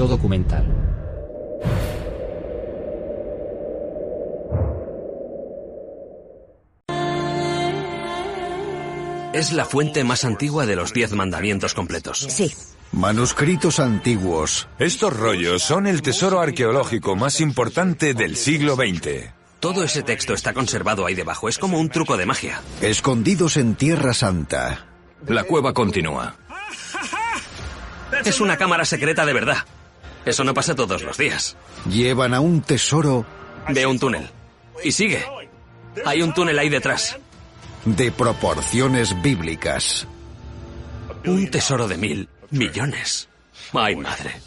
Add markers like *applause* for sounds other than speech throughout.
Yo documental. Es la fuente más antigua de los diez mandamientos completos. Sí. Manuscritos antiguos. Estos rollos son el tesoro arqueológico más importante del siglo XX. Todo ese texto está conservado ahí debajo. Es como un truco de magia. Escondidos en Tierra Santa. La cueva continúa. Es una cámara secreta de verdad. Eso no pasa todos los días. Llevan a un tesoro Veo un túnel. Y sigue. Hay un túnel ahí detrás. de proporciones bíblicas. Un tesoro de mil millones. Ay, madre.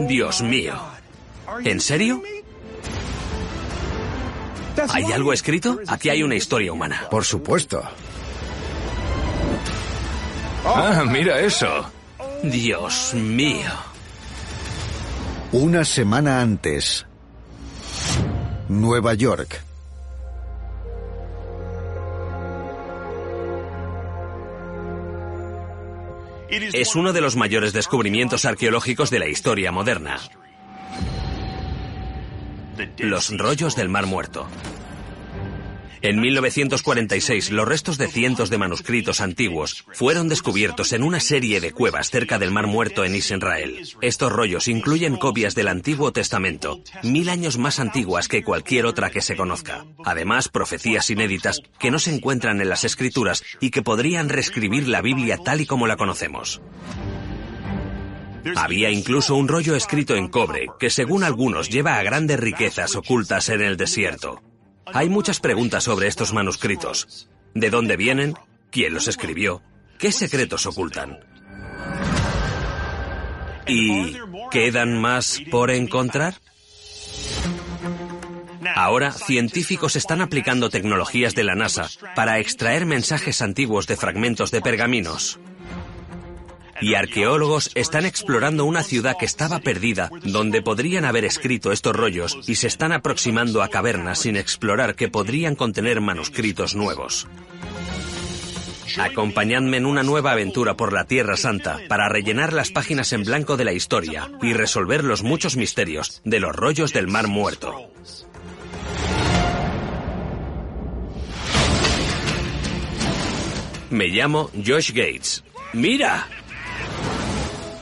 Dios mío. ¿En serio? ¿Hay algo escrito? Aquí hay una historia humana. Por supuesto. Ah, mira eso. Dios mío. Una semana antes. Nueva York. Es uno de los mayores descubrimientos arqueológicos de la historia moderna. Los rollos del Mar Muerto. En 1946, los restos de cientos de manuscritos antiguos fueron descubiertos en una serie de cuevas cerca del Mar Muerto en Israel. Estos rollos incluyen copias del Antiguo Testamento, mil años más antiguas que cualquier otra que se conozca. Además, profecías inéditas que no se encuentran en las escrituras y que podrían reescribir la Biblia tal y como la conocemos. Había incluso un rollo escrito en cobre que según algunos lleva a grandes riquezas ocultas en el desierto. Hay muchas preguntas sobre estos manuscritos. ¿De dónde vienen? ¿Quién los escribió? ¿Qué secretos ocultan? ¿Y quedan más por encontrar? Ahora, científicos están aplicando tecnologías de la NASA para extraer mensajes antiguos de fragmentos de pergaminos. Y arqueólogos están explorando una ciudad que estaba perdida, donde podrían haber escrito estos rollos y se están aproximando a cavernas sin explorar que podrían contener manuscritos nuevos. Acompañadme en una nueva aventura por la Tierra Santa para rellenar las páginas en blanco de la historia y resolver los muchos misterios de los rollos del Mar Muerto. Me llamo Josh Gates. ¡Mira!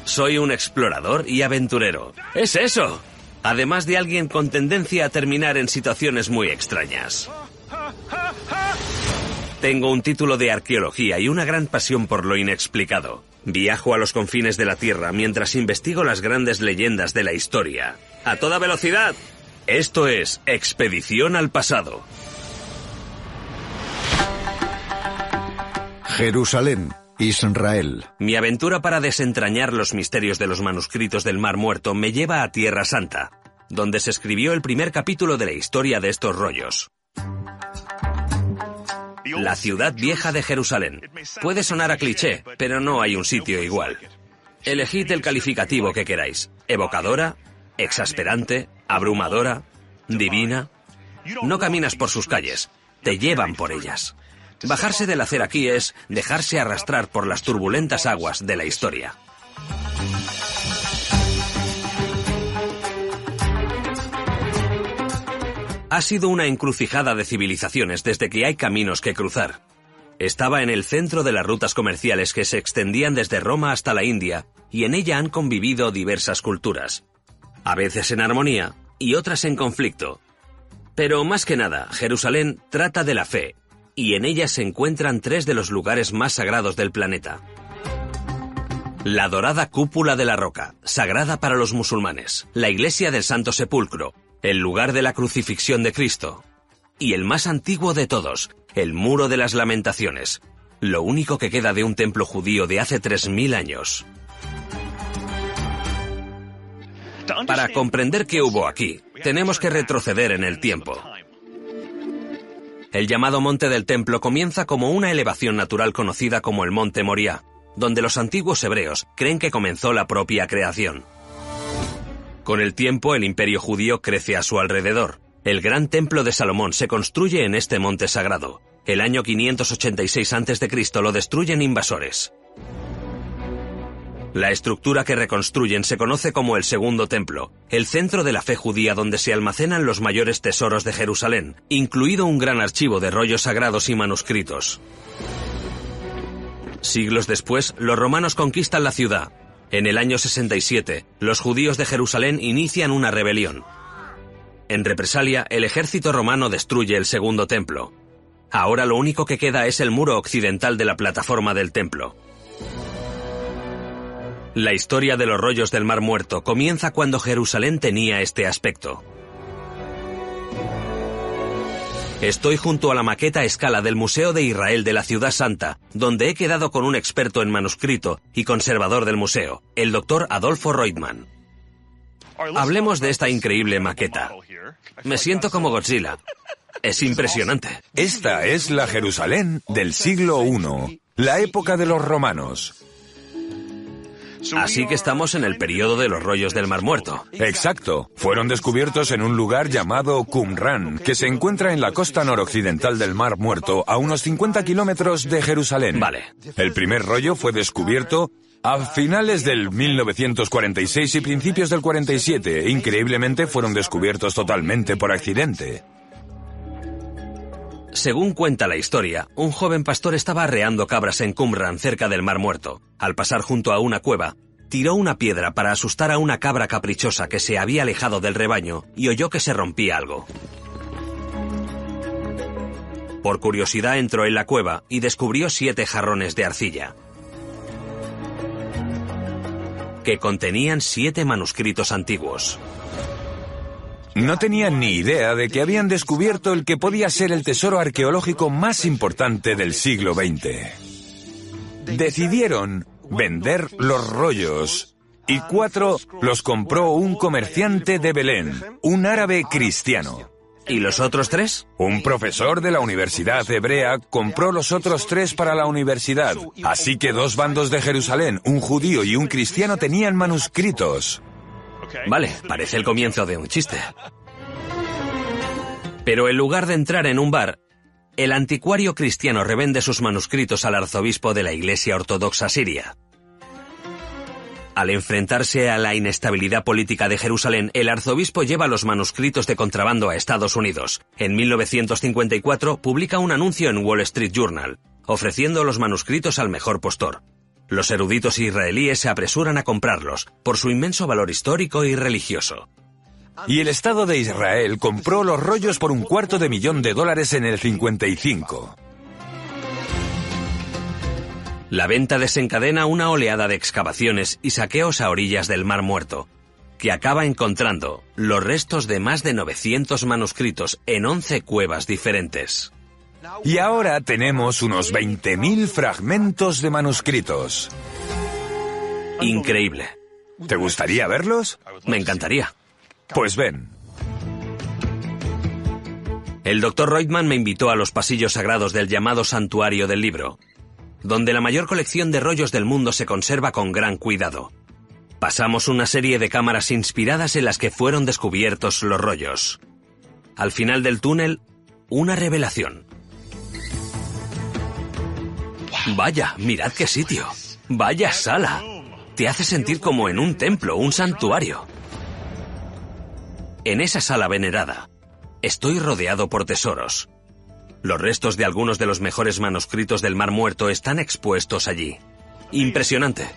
Soy un explorador y aventurero. ¡Es eso! Además de alguien con tendencia a terminar en situaciones muy extrañas. Tengo un título de arqueología y una gran pasión por lo inexplicado. Viajo a los confines de la Tierra mientras investigo las grandes leyendas de la historia. ¡A toda velocidad! Esto es Expedición al Pasado. Jerusalén, Israel. Mi aventura para desentrañar los misterios de los manuscritos del Mar Muerto me lleva a Tierra Santa, donde se escribió el primer capítulo de la historia de estos rollos. La ciudad vieja de Jerusalén. Puede sonar a cliché, pero no hay un sitio igual. Elegid el calificativo que queráis. Evocadora, exasperante, abrumadora, divina. No caminas por sus calles, te llevan por ellas. Bajarse del hacer aquí es dejarse arrastrar por las turbulentas aguas de la historia. Ha sido una encrucijada de civilizaciones desde que hay caminos que cruzar. Estaba en el centro de las rutas comerciales que se extendían desde Roma hasta la India, y en ella han convivido diversas culturas. A veces en armonía y otras en conflicto. Pero más que nada, Jerusalén trata de la fe, y en ella se encuentran tres de los lugares más sagrados del planeta. La dorada cúpula de la roca, sagrada para los musulmanes, la iglesia del Santo Sepulcro, el lugar de la crucifixión de Cristo, y el más antiguo de todos, el Muro de las Lamentaciones, lo único que queda de un templo judío de hace 3.000 años. Para comprender qué hubo aquí, tenemos que retroceder en el tiempo. El llamado Monte del Templo comienza como una elevación natural conocida como el Monte Moriah, donde los antiguos hebreos creen que comenzó la propia creación. Con el tiempo, el imperio judío crece a su alrededor. El gran templo de Salomón se construye en este monte sagrado. El año 586 a.C. lo destruyen invasores. La estructura que reconstruyen se conoce como el Segundo Templo, el centro de la fe judía donde se almacenan los mayores tesoros de Jerusalén, incluido un gran archivo de rollos sagrados y manuscritos. Siglos después, los romanos conquistan la ciudad. En el año 67, los judíos de Jerusalén inician una rebelión. En represalia, el ejército romano destruye el segundo templo. Ahora lo único que queda es el muro occidental de la plataforma del templo. La historia de los rollos del Mar Muerto comienza cuando Jerusalén tenía este aspecto. Estoy junto a la maqueta a escala del Museo de Israel de la Ciudad Santa, donde he quedado con un experto en manuscrito y conservador del museo, el doctor Adolfo Reutemann. Hablemos de esta increíble maqueta. Me siento como Godzilla. Es impresionante. Esta es la Jerusalén del siglo I, la época de los romanos. Así que estamos en el periodo de los rollos del Mar Muerto. Exacto. Fueron descubiertos en un lugar llamado Qumran, que se encuentra en la costa noroccidental del Mar Muerto, a unos 50 kilómetros de Jerusalén. Vale. El primer rollo fue descubierto a finales del 1946 y principios del 47. Increíblemente fueron descubiertos totalmente por accidente. Según cuenta la historia, un joven pastor estaba arreando cabras en Qumran cerca del Mar Muerto. Al pasar junto a una cueva, tiró una piedra para asustar a una cabra caprichosa que se había alejado del rebaño y oyó que se rompía algo. Por curiosidad entró en la cueva y descubrió siete jarrones de arcilla, que contenían siete manuscritos antiguos. No tenían ni idea de que habían descubierto el que podía ser el tesoro arqueológico más importante del siglo XX. Decidieron vender los rollos y cuatro los compró un comerciante de Belén, un árabe cristiano. ¿Y los otros tres? Un profesor de la Universidad Hebrea compró los otros tres para la universidad. Así que dos bandos de Jerusalén, un judío y un cristiano, tenían manuscritos. Vale, parece el comienzo de un chiste. Pero en lugar de entrar en un bar, el anticuario cristiano revende sus manuscritos al arzobispo de la Iglesia Ortodoxa Siria. Al enfrentarse a la inestabilidad política de Jerusalén, el arzobispo lleva los manuscritos de contrabando a Estados Unidos. En 1954 publica un anuncio en Wall Street Journal, ofreciendo los manuscritos al mejor postor. Los eruditos israelíes se apresuran a comprarlos por su inmenso valor histórico y religioso. Y el Estado de Israel compró los rollos por un cuarto de millón de dólares en el 55. La venta desencadena una oleada de excavaciones y saqueos a orillas del Mar Muerto, que acaba encontrando los restos de más de 900 manuscritos en 11 cuevas diferentes. Y ahora tenemos unos 20.000 fragmentos de manuscritos. Increíble. ¿Te gustaría verlos? Me encantaría. Pues ven. El doctor Reutemann me invitó a los pasillos sagrados del llamado Santuario del Libro, donde la mayor colección de rollos del mundo se conserva con gran cuidado. Pasamos una serie de cámaras inspiradas en las que fueron descubiertos los rollos. Al final del túnel, una revelación. Vaya, mirad qué sitio. Vaya sala. Te hace sentir como en un templo, un santuario. En esa sala venerada, estoy rodeado por tesoros. Los restos de algunos de los mejores manuscritos del Mar Muerto están expuestos allí. Impresionante.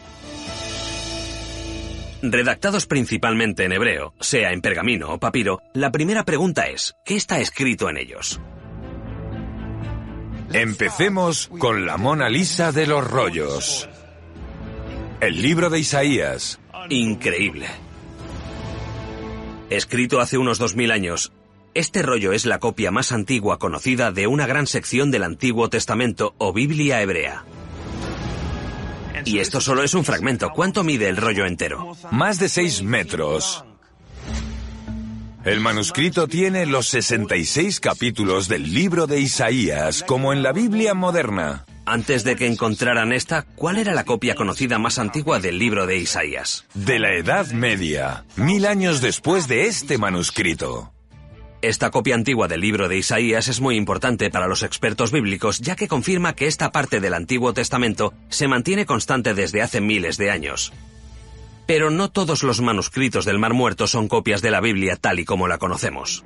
Redactados principalmente en hebreo, sea en pergamino o papiro, la primera pregunta es, ¿qué está escrito en ellos? Empecemos con la Mona Lisa de los rollos. El libro de Isaías. Increíble. Escrito hace unos dos mil años, Este rollo es la copia más antigua conocida de una gran sección del Antiguo Testamento o Biblia hebrea. Y esto solo es un fragmento. ¿Cuánto mide el rollo entero? Más de 6 metros. El manuscrito tiene los 66 capítulos del libro de Isaías, como en la Biblia moderna. Antes de que encontraran esta, ¿cuál era la copia conocida más antigua del libro de Isaías? De la Edad Media, mil años después de este manuscrito. Esta copia antigua del libro de Isaías es muy importante para los expertos bíblicos, ya que confirma que esta parte del Antiguo Testamento se mantiene constante desde hace miles de años. Pero no todos los manuscritos del Mar Muerto son copias de la Biblia tal y como la conocemos.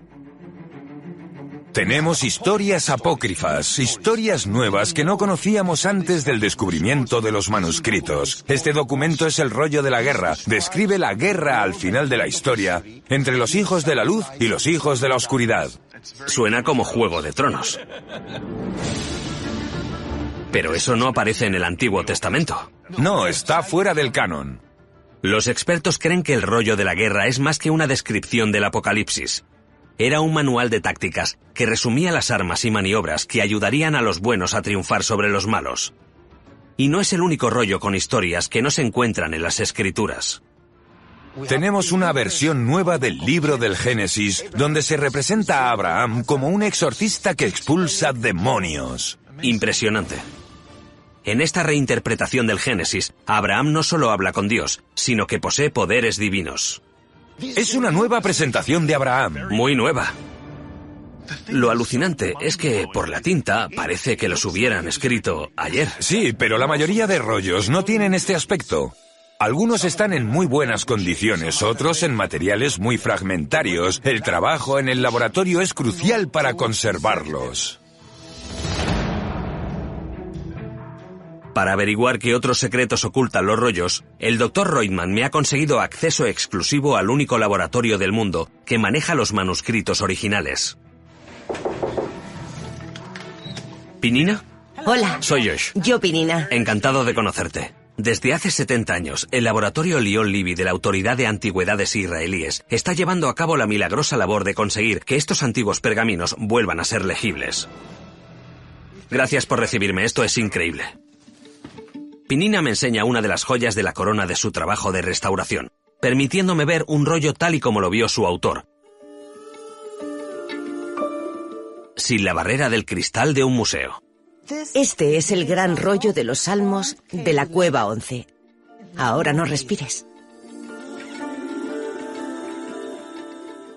Tenemos historias apócrifas, historias nuevas que no conocíamos antes del descubrimiento de los manuscritos. Este documento es el rollo de la guerra. Describe la guerra al final de la historia entre los hijos de la luz y los hijos de la oscuridad. Suena como Juego de Tronos. Pero eso no aparece en el Antiguo Testamento. No, está fuera del canon. Los expertos creen que el rollo de la guerra es más que una descripción del apocalipsis. Era un manual de tácticas que resumía las armas y maniobras que ayudarían a los buenos a triunfar sobre los malos. Y no es el único rollo con historias que no se encuentran en las escrituras. Tenemos una versión nueva del libro del Génesis, donde se representa a Abraham como un exorcista que expulsa demonios. Impresionante. En esta reinterpretación del Génesis, Abraham no solo habla con Dios, sino que posee poderes divinos. Es una nueva presentación de Abraham. Muy nueva. Lo alucinante es que por la tinta parece que los hubieran escrito ayer. Sí, pero la mayoría de rollos no tienen este aspecto. Algunos están en muy buenas condiciones, otros en materiales muy fragmentarios. El trabajo en el laboratorio es crucial para conservarlos. Para averiguar qué otros secretos ocultan los rollos, el Dr. Reutemann me ha conseguido acceso exclusivo al único laboratorio del mundo que maneja los manuscritos originales. ¿Pinina? Hola. Soy Josh. Yo, Pinina. Encantado de conocerte. Desde hace 70 años, el laboratorio Leon Libby de la Autoridad de Antigüedades Israelíes está llevando a cabo la milagrosa labor de conseguir que estos antiguos pergaminos vuelvan a ser legibles. Gracias por recibirme, esto es increíble. Pinina me enseña una de las joyas de la corona de su trabajo de restauración, permitiéndome ver un rollo tal y como lo vio su autor. Sin la barrera del cristal de un museo. Este es el gran rollo de los salmos de la cueva 11. Ahora no respires.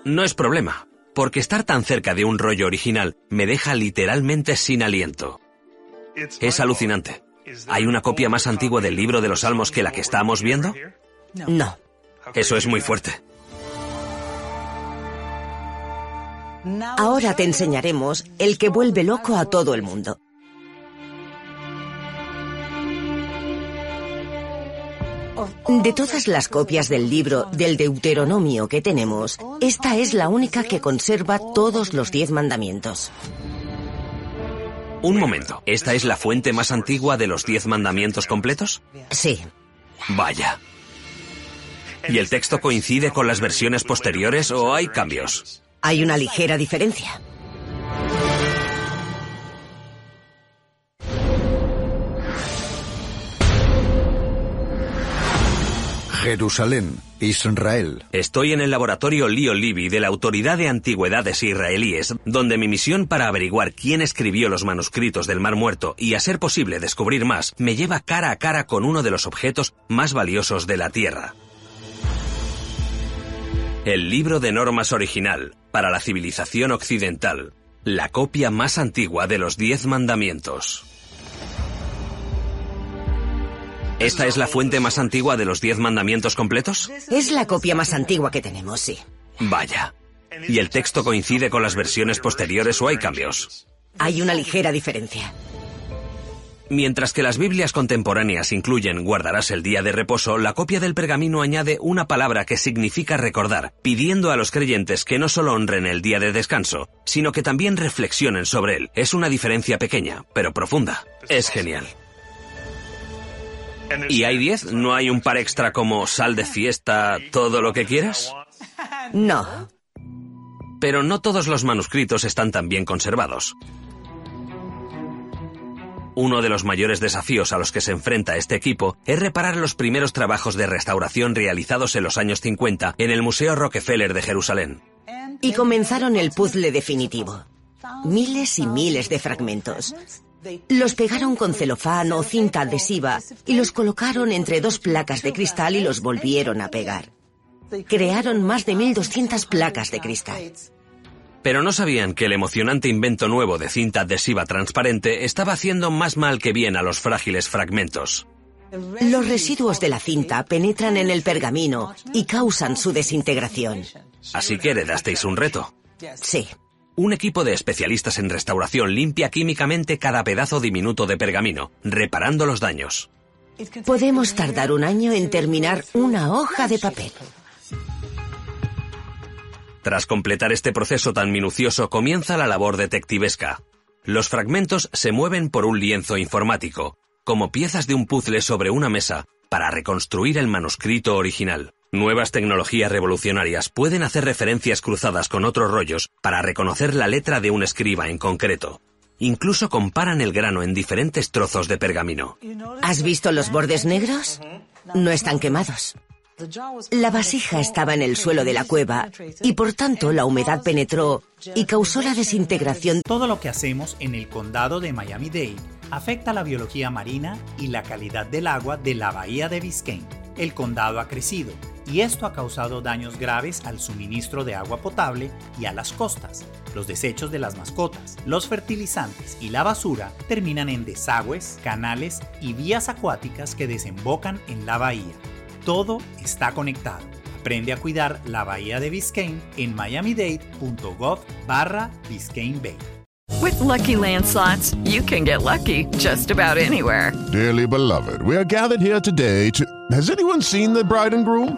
No es problema, porque estar tan cerca de un rollo original me deja literalmente sin aliento. Es alucinante. ¿Hay una copia más antigua del libro de los Salmos que la que estamos viendo? No. Eso es muy fuerte. Ahora te enseñaremos el que vuelve loco a todo el mundo. De todas las copias del libro del Deuteronomio que tenemos, esta es la única que conserva todos los diez mandamientos. Un momento, ¿esta es la fuente más antigua de los diez mandamientos completos? Sí. Vaya. ¿Y el texto coincide con las versiones posteriores o hay cambios? Hay una ligera diferencia. Jerusalén, Israel. Estoy en el laboratorio Leo Libby de la Autoridad de Antigüedades Israelíes, donde mi misión para averiguar quién escribió los manuscritos del Mar Muerto y, a ser posible, descubrir más, me lleva cara a cara con uno de los objetos más valiosos de la Tierra. El libro de normas original para la civilización occidental, la copia más antigua de los Diez Mandamientos. ¿Esta es la fuente más antigua de los Diez Mandamientos completos? Es la copia más antigua que tenemos, sí. Vaya. ¿Y el texto coincide con las versiones posteriores o hay cambios? Hay una ligera diferencia. Mientras que las Biblias contemporáneas incluyen guardarás el día de reposo, la copia del pergamino añade una palabra que significa recordar, pidiendo a los creyentes que no solo honren el día de descanso, sino que también reflexionen sobre él. Es una diferencia pequeña, pero profunda. Es genial. ¿Y hay diez? ¿No hay un par extra como sal de fiesta, todo lo que quieras? *laughs* No. Pero no todos los manuscritos están tan bien conservados. Uno de los mayores desafíos a los que se enfrenta este equipo es reparar los primeros trabajos de restauración realizados en los años 50 en el Museo Rockefeller de Jerusalén. Y comenzaron el puzzle definitivo. Miles y miles de fragmentos. Los pegaron con celofán o cinta adhesiva y los colocaron entre dos placas de cristal y los volvieron a pegar. Crearon más de 1.200 placas de cristal. Pero no sabían que el emocionante invento nuevo de cinta adhesiva transparente estaba haciendo más mal que bien a los frágiles fragmentos. Los residuos de la cinta penetran en el pergamino y causan su desintegración. Así que heredasteis un reto. Sí. Un equipo de especialistas en restauración limpia químicamente cada pedazo diminuto de pergamino, reparando los daños. Podemos tardar un año en terminar una hoja de papel. Tras completar este proceso tan minucioso comienza la labor detectivesca. Los fragmentos se mueven por un lienzo informático, como piezas de un puzzle sobre una mesa, para reconstruir el manuscrito original. Nuevas tecnologías revolucionarias pueden hacer referencias cruzadas con otros rollos para reconocer la letra de un escriba en concreto. Incluso comparan el grano en diferentes trozos de pergamino. ¿Has visto los bordes negros? No están quemados. La vasija estaba en el suelo de la cueva y por tanto la humedad penetró y causó la desintegración. Todo lo que hacemos en el condado de Miami-Dade afecta la biología marina y la calidad del agua de la bahía de Biscayne. El condado ha crecido y esto ha causado daños graves al suministro de agua potable y a las costas. Los desechos de las mascotas, los fertilizantes y la basura terminan en desagües, canales y vías acuáticas que desembocan en la bahía. Todo está conectado. Aprende a cuidar la bahía de Biscayne en miamidade.gov barra Biscayne Bay. With lucky landslots, you can get lucky just about anywhere. Dearly beloved, we are gathered here today to. Has anyone seen the bride and groom?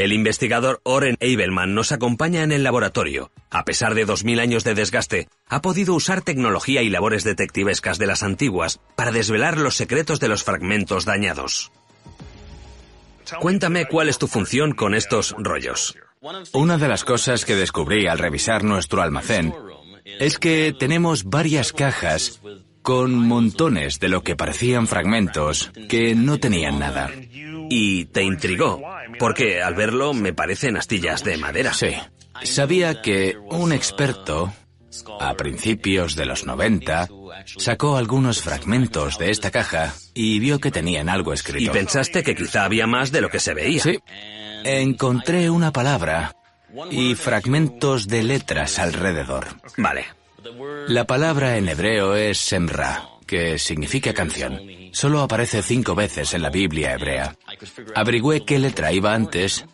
El investigador Oren Eibelman nos acompaña en el laboratorio. A pesar de 2.000 años de desgaste, ha podido usar tecnología y labores detectivescas de las antiguas para desvelar los secretos de los fragmentos dañados. Cuéntame cuál es tu función con estos rollos. Una de las cosas que descubrí al revisar nuestro almacén es que tenemos varias cajas con montones de lo que parecían fragmentos que no tenían nada. Y te intrigó, porque al verlo me parecen astillas de madera. Sí. Sabía que un experto, a principios de los 90, sacó algunos fragmentos de esta caja y vio que tenían algo escrito. Y pensaste que quizá había más de lo que se veía. Sí. Encontré una palabra y fragmentos de letras alrededor. Vale. La palabra en hebreo es semra, que significa canción. Solo aparece cinco veces en la Biblia hebrea. Averigüé qué letra iba antes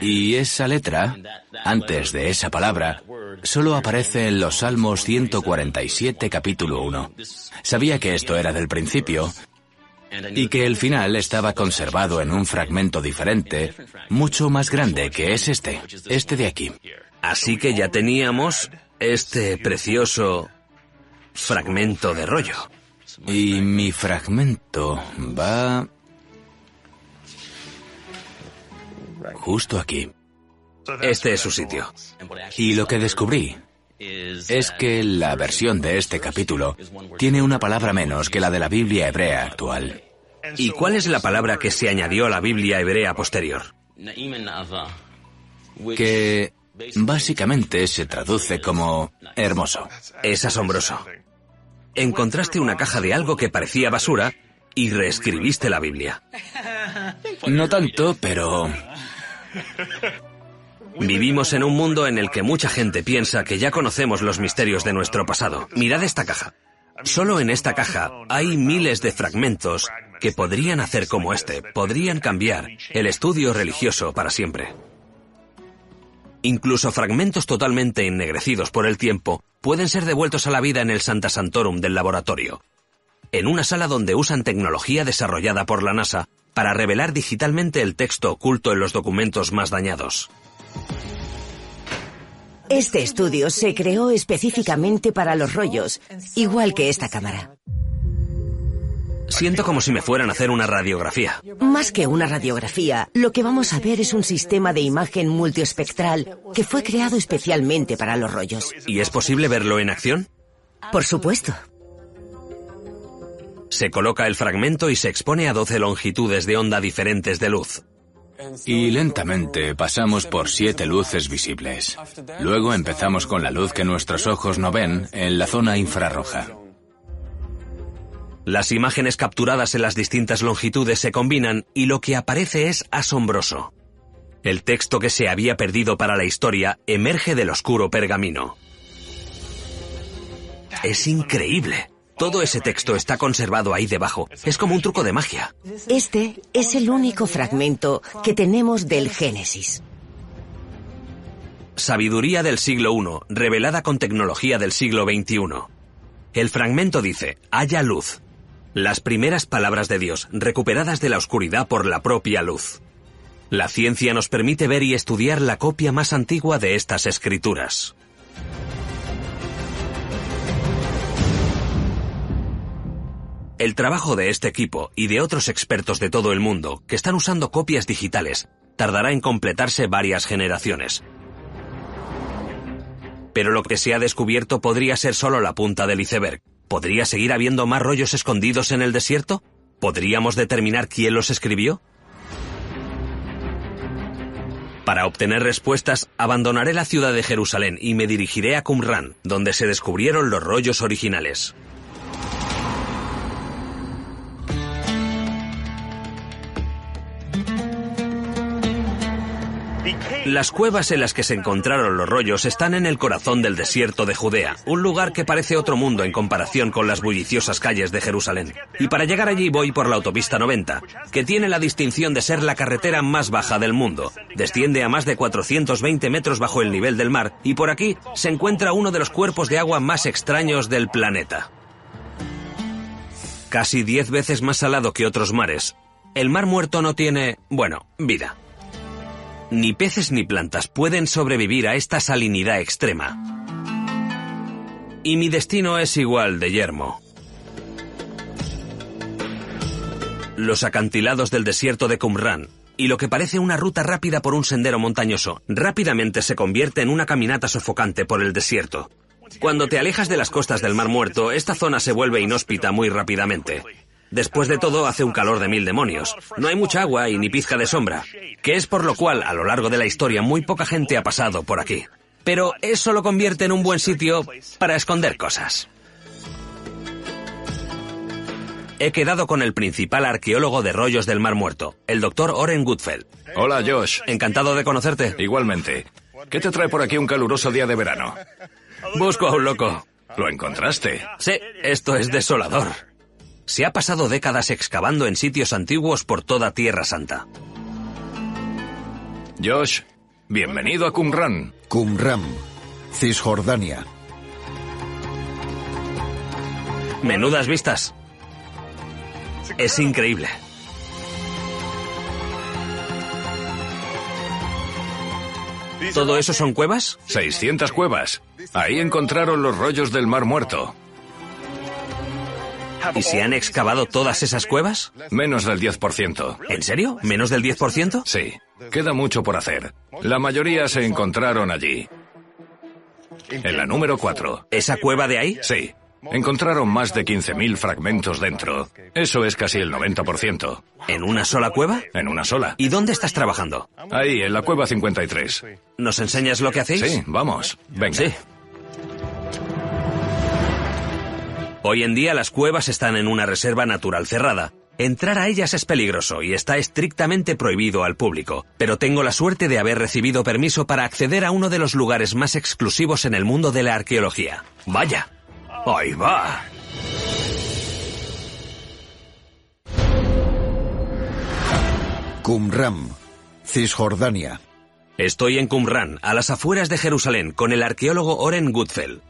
y esa letra, antes de esa palabra, solo aparece en los Salmos 147 capítulo 1. Sabía que esto era del principio y que el final estaba conservado en un fragmento diferente, mucho más grande que es este, este de aquí. Así que ya teníamos este precioso fragmento de rollo. Y mi fragmento va justo aquí. Este es su sitio. Y lo que descubrí es que la versión de este capítulo tiene una palabra menos que la de la Biblia hebrea actual. ¿Y cuál es la palabra que se añadió a la Biblia hebrea posterior? Que básicamente se traduce como hermoso. Es asombroso. Encontraste una caja de algo que parecía basura y reescribiste la Biblia. No tanto, pero... Vivimos en un mundo en el que mucha gente piensa que ya conocemos los misterios de nuestro pasado. Mirad esta caja. Solo en esta caja hay miles de fragmentos que podrían hacer como este, podrían cambiar el estudio religioso para siempre. Incluso fragmentos totalmente ennegrecidos por el tiempo pueden ser devueltos a la vida en el Santa Santorum del laboratorio, en una sala donde usan tecnología desarrollada por la NASA para revelar digitalmente el texto oculto en los documentos más dañados. Este estudio se creó específicamente para los rollos, igual que esta cámara. Siento como si me fueran a hacer una radiografía. Más que una radiografía, lo que vamos a ver es un sistema de imagen multiespectral que fue creado especialmente para los rollos. ¿Y es posible verlo en acción? Por supuesto. Se coloca el fragmento y se expone a 12 longitudes de onda diferentes de luz. Y lentamente pasamos por siete luces visibles. Luego empezamos con la luz que nuestros ojos no ven en la zona infrarroja. Las imágenes capturadas en las distintas longitudes se combinan y lo que aparece es asombroso. El texto que se había perdido para la historia emerge del oscuro pergamino. Es increíble. Todo ese texto está conservado ahí debajo. Es como un truco de magia. Este es el único fragmento que tenemos del Génesis. Sabiduría del siglo I, revelada con tecnología del siglo XXI. El fragmento dice, haya luz. Las primeras palabras de Dios, recuperadas de la oscuridad por la propia luz. La ciencia nos permite ver y estudiar la copia más antigua de estas escrituras. El trabajo de este equipo y de otros expertos de todo el mundo que están usando copias digitales tardará en completarse varias generaciones. Pero lo que se ha descubierto podría ser solo la punta del iceberg. ¿Podría seguir habiendo más rollos escondidos en el desierto? ¿Podríamos determinar quién los escribió? Para obtener respuestas, abandonaré la ciudad de Jerusalén y me dirigiré a Qumran, donde se descubrieron los rollos originales. Las cuevas en las que se encontraron los rollos están en el corazón del desierto de Judea, un lugar que parece otro mundo en comparación con las bulliciosas calles de Jerusalén. Y para llegar allí voy por la autopista 90, que tiene la distinción de ser la carretera más baja del mundo. Desciende a más de 420 metros bajo el nivel del mar y por aquí se encuentra uno de los cuerpos de agua más extraños del planeta. Casi 10 veces más salado que otros mares, el mar muerto no tiene, bueno, vida. Ni peces ni plantas pueden sobrevivir a esta salinidad extrema. Y mi destino es igual de yermo. Los acantilados del desierto de Qumran y lo que parece una ruta rápida por un sendero montañoso rápidamente se convierte en una caminata sofocante por el desierto. Cuando te alejas de las costas del Mar Muerto, esta zona se vuelve inhóspita muy rápidamente. Después de todo, hace un calor de mil demonios. No hay mucha agua y ni pizca de sombra, que es por lo cual, a lo largo de la historia, muy poca gente ha pasado por aquí. Pero eso lo convierte en un buen sitio para esconder cosas. He quedado con el principal arqueólogo de rollos del Mar Muerto, el doctor Oren Goodfeld. Hola, Josh. Encantado de conocerte. Igualmente. ¿Qué te trae por aquí un caluroso día de verano? Busco a un loco. ¿Lo encontraste? Sí, esto es desolador se ha pasado décadas excavando en sitios antiguos por toda Tierra Santa. Josh, bienvenido a Qumran. Qumran, Cisjordania. Menudas vistas. Es increíble. ¿Todo eso son cuevas? 600 cuevas. Ahí encontraron los rollos del Mar Muerto. ¿Y se han excavado todas esas cuevas? Menos del 10%. ¿En serio? ¿Menos del 10%? Sí. Queda mucho por hacer. La mayoría se encontraron allí. En la número 4. ¿Esa cueva de ahí? Sí. Encontraron más de 15.000 fragmentos dentro. Eso es casi el 90%. ¿En una sola cueva? En una sola. ¿Y dónde estás trabajando? Ahí, en la cueva 53. ¿Nos enseñas lo que hacéis? Sí, vamos. Venga. Sí. Hoy en día las cuevas están en una reserva natural cerrada. Entrar a ellas es peligroso y está estrictamente prohibido al público, pero tengo la suerte de haber recibido permiso para acceder a uno de los lugares más exclusivos en el mundo de la arqueología. Vaya. Ahí va. Qumran, Cisjordania. Estoy en Qumran, a las afueras de Jerusalén, con el arqueólogo Oren Gutfeld.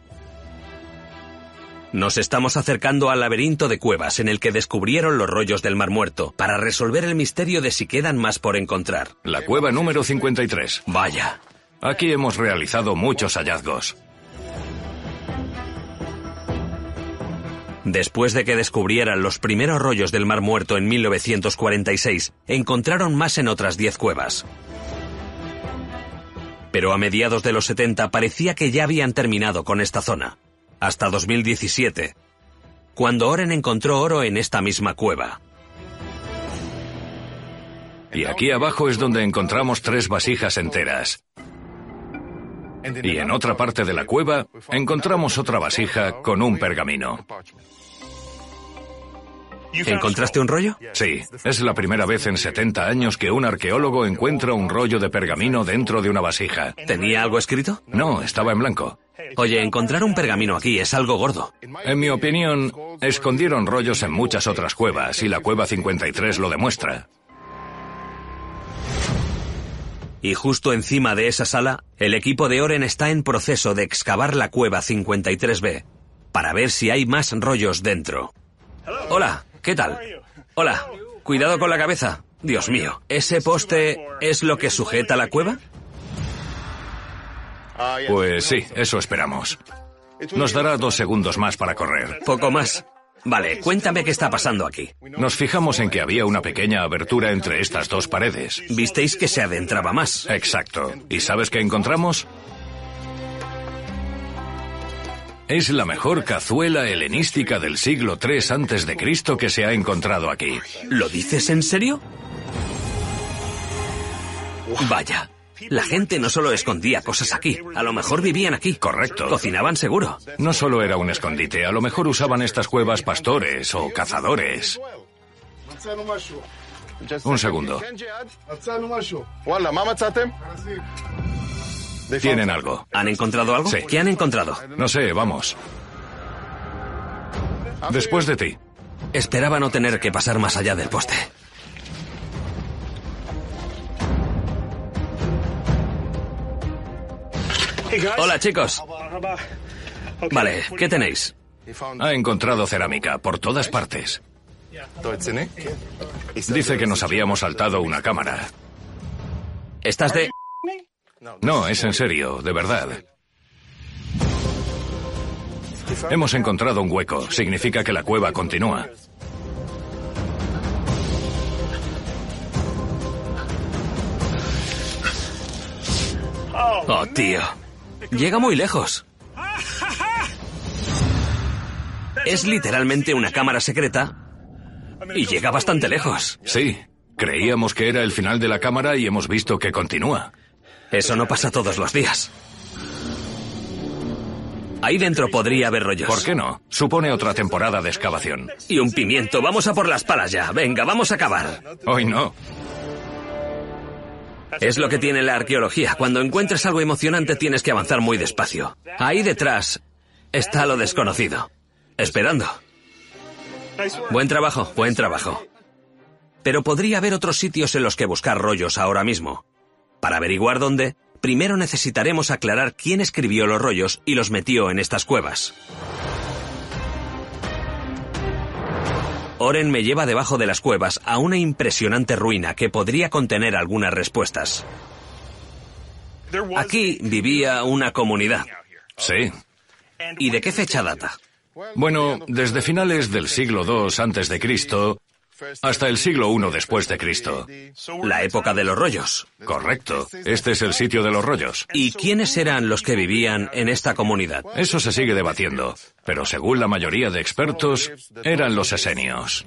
Nos estamos acercando al laberinto de cuevas en el que descubrieron los rollos del Mar Muerto, para resolver el misterio de si quedan más por encontrar. La cueva número 53. Vaya. Aquí hemos realizado muchos hallazgos. Después de que descubrieran los primeros rollos del Mar Muerto en 1946, encontraron más en otras 10 cuevas. Pero a mediados de los 70 parecía que ya habían terminado con esta zona. Hasta 2017, cuando Oren encontró oro en esta misma cueva. Y aquí abajo es donde encontramos tres vasijas enteras. Y en otra parte de la cueva encontramos otra vasija con un pergamino. ¿Encontraste un rollo? Sí, es la primera vez en 70 años que un arqueólogo encuentra un rollo de pergamino dentro de una vasija. ¿Tenía algo escrito? No, estaba en blanco. Oye, encontrar un pergamino aquí es algo gordo. En mi opinión, escondieron rollos en muchas otras cuevas y la cueva 53 lo demuestra. Y justo encima de esa sala, el equipo de Oren está en proceso de excavar la cueva 53B para ver si hay más rollos dentro. Hola, ¿qué tal? Hola, cuidado con la cabeza. Dios mío, ¿ese poste es lo que sujeta la cueva? Pues sí, eso esperamos. Nos dará dos segundos más para correr. Poco más. Vale, cuéntame qué está pasando aquí. Nos fijamos en que había una pequeña abertura entre estas dos paredes. Visteis que se adentraba más. Exacto. ¿Y sabes qué encontramos? Es la mejor cazuela helenística del siglo III antes de Cristo que se ha encontrado aquí. ¿Lo dices en serio? Vaya. La gente no solo escondía cosas aquí, a lo mejor vivían aquí. Correcto. Cocinaban seguro. No solo era un escondite, a lo mejor usaban estas cuevas pastores o cazadores. Un segundo. Tienen algo. ¿Han encontrado algo? Sí. ¿Qué han encontrado? No sé, vamos. Después de ti. Esperaba no tener que pasar más allá del poste. Hola chicos. Vale, ¿qué tenéis? Ha encontrado cerámica por todas partes. Dice que nos habíamos saltado una cámara. ¿Estás de...? No, es en serio, de verdad. Hemos encontrado un hueco. Significa que la cueva continúa. Oh, tío. Llega muy lejos. Es literalmente una cámara secreta y llega bastante lejos. Sí, creíamos que era el final de la cámara y hemos visto que continúa. Eso no pasa todos los días. Ahí dentro podría haber rollos. ¿Por qué no? Supone otra temporada de excavación. Y un pimiento. Vamos a por las palas ya. Venga, vamos a cavar. Hoy no. Es lo que tiene la arqueología. Cuando encuentres algo emocionante tienes que avanzar muy despacio. Ahí detrás está lo desconocido. Esperando. Buen trabajo, buen trabajo. Pero podría haber otros sitios en los que buscar rollos ahora mismo. Para averiguar dónde, primero necesitaremos aclarar quién escribió los rollos y los metió en estas cuevas. Oren me lleva debajo de las cuevas a una impresionante ruina que podría contener algunas respuestas. Aquí vivía una comunidad. Sí. ¿Y de qué fecha data? Bueno, desde finales del siglo II antes de Cristo hasta el siglo I después de Cristo. La época de los rollos. Correcto. Este es el sitio de los rollos. ¿Y quiénes eran los que vivían en esta comunidad? Eso se sigue debatiendo, pero según la mayoría de expertos, eran los esenios.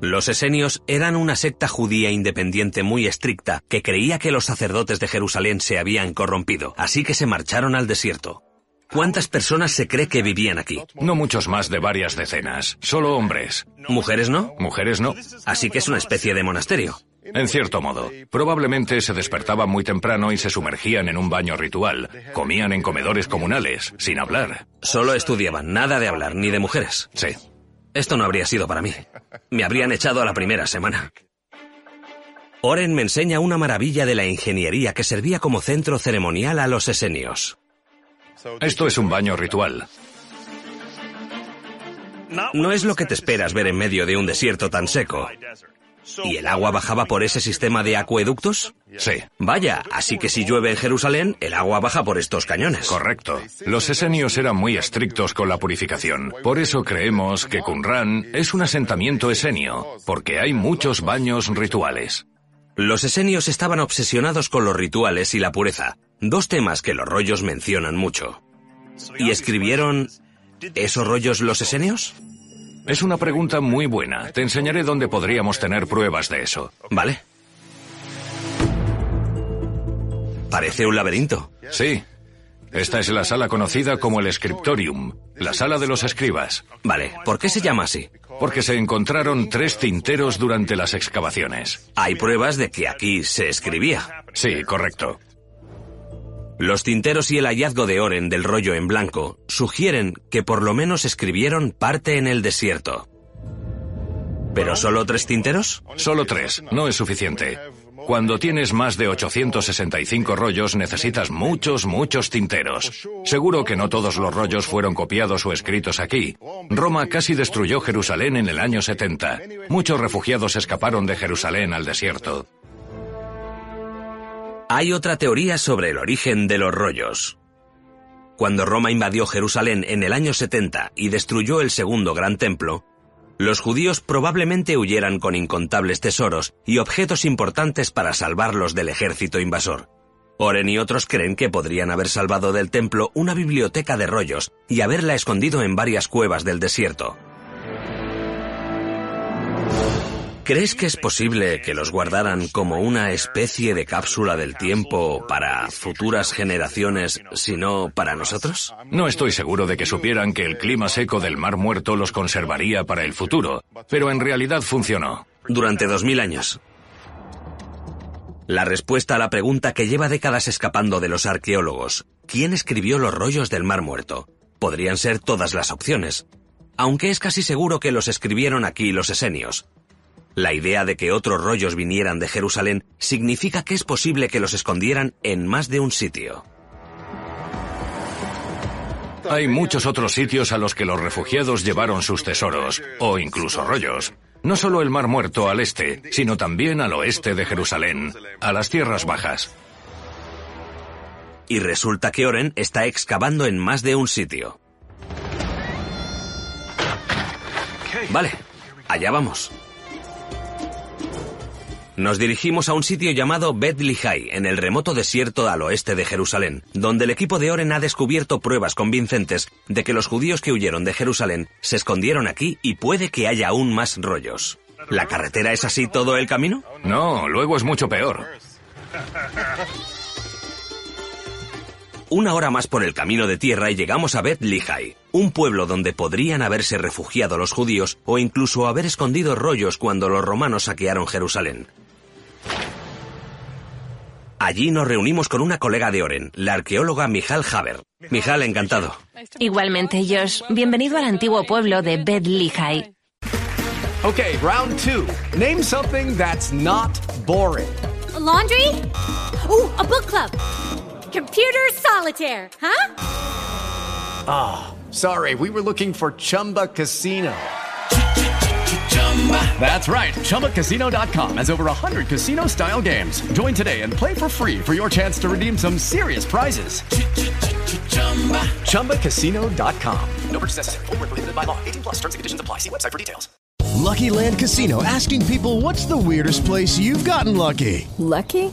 Los esenios eran una secta judía independiente muy estricta que creía que los sacerdotes de Jerusalén se habían corrompido, así que se marcharon al desierto. ¿Cuántas personas se cree que vivían aquí? No muchos más de varias decenas, solo hombres. ¿Mujeres no? Mujeres no. Así que es una especie de monasterio. En cierto modo, probablemente se despertaban muy temprano y se sumergían en un baño ritual. Comían en comedores comunales, sin hablar. Solo estudiaban, nada de hablar, ni de mujeres. Sí. Esto no habría sido para mí. Me habrían echado a la primera semana. Oren me enseña una maravilla de la ingeniería que servía como centro ceremonial a los esenios. Esto es un baño ritual. No es lo que te esperas ver en medio de un desierto tan seco. ¿Y el agua bajaba por ese sistema de acueductos? Sí. Vaya, así que si llueve en Jerusalén, el agua baja por estos cañones. Correcto. Los esenios eran muy estrictos con la purificación. Por eso creemos que Qumran es un asentamiento esenio, porque hay muchos baños rituales. Los esenios estaban obsesionados con los rituales y la pureza, dos temas que los rollos mencionan mucho. ¿Y escribieron esos rollos los esenios? Es una pregunta muy buena. Te enseñaré dónde podríamos tener pruebas de eso. Vale. Parece un laberinto. Sí. Esta es la sala conocida como el Scriptorium, la sala de los escribas. Vale, ¿por qué se llama así? Porque se encontraron tres tinteros durante las excavaciones. Hay pruebas de que aquí se escribía. Sí, correcto. Los tinteros y el hallazgo de Oren del rollo en blanco sugieren que por lo menos escribieron parte en el desierto. ¿Pero solo tres tinteros? Solo tres, no es suficiente. Cuando tienes más de 865 rollos necesitas muchos, muchos tinteros. Seguro que no todos los rollos fueron copiados o escritos aquí. Roma casi destruyó Jerusalén en el año 70. Muchos refugiados escaparon de Jerusalén al desierto. Hay otra teoría sobre el origen de los rollos. Cuando Roma invadió Jerusalén en el año 70 y destruyó el segundo gran templo, los judíos probablemente huyeran con incontables tesoros y objetos importantes para salvarlos del ejército invasor. Oren y otros creen que podrían haber salvado del templo una biblioteca de rollos y haberla escondido en varias cuevas del desierto. ¿Crees que es posible que los guardaran como una especie de cápsula del tiempo para futuras generaciones, si no para nosotros? No estoy seguro de que supieran que el clima seco del Mar Muerto los conservaría para el futuro, pero en realidad funcionó. Durante dos mil años. La respuesta a la pregunta que lleva décadas escapando de los arqueólogos, ¿quién escribió los rollos del Mar Muerto? Podrían ser todas las opciones, aunque es casi seguro que los escribieron aquí los esenios, la idea de que otros rollos vinieran de Jerusalén significa que es posible que los escondieran en más de un sitio. Hay muchos otros sitios a los que los refugiados llevaron sus tesoros, o incluso rollos. No solo el Mar Muerto al este, sino también al oeste de Jerusalén, a las tierras bajas. Y resulta que Oren está excavando en más de un sitio. Vale, allá vamos. Nos dirigimos a un sitio llamado Bet Lihai, en el remoto desierto al oeste de Jerusalén, donde el equipo de Oren ha descubierto pruebas convincentes de que los judíos que huyeron de Jerusalén se escondieron aquí y puede que haya aún más rollos. ¿La carretera es así todo el camino? No, luego es mucho peor. Una hora más por el camino de tierra y llegamos a Bet Lihai, un pueblo donde podrían haberse refugiado los judíos o incluso haber escondido rollos cuando los romanos saquearon Jerusalén. Allí nos reunimos con una colega de Oren, la arqueóloga Mijal Haber. Mijal, encantado. Igualmente, Josh. Bienvenido al antiguo pueblo de Bed Lihai. Okay, round two. Name something that's not boring. A laundry? Ooh, a book club. Computer solitaire, huh? Ah, oh, sorry. We were looking for Chumba Casino. That's right. ChumbaCasino.com has over 100 casino style games. Join today and play for free for your chance to redeem some serious prizes. ChumbaCasino.com. No purchase necessary. Full prohibited by law. 18 plus terms and conditions apply. See website for details. Lucky Land Casino asking people what's the weirdest place you've gotten lucky? Lucky?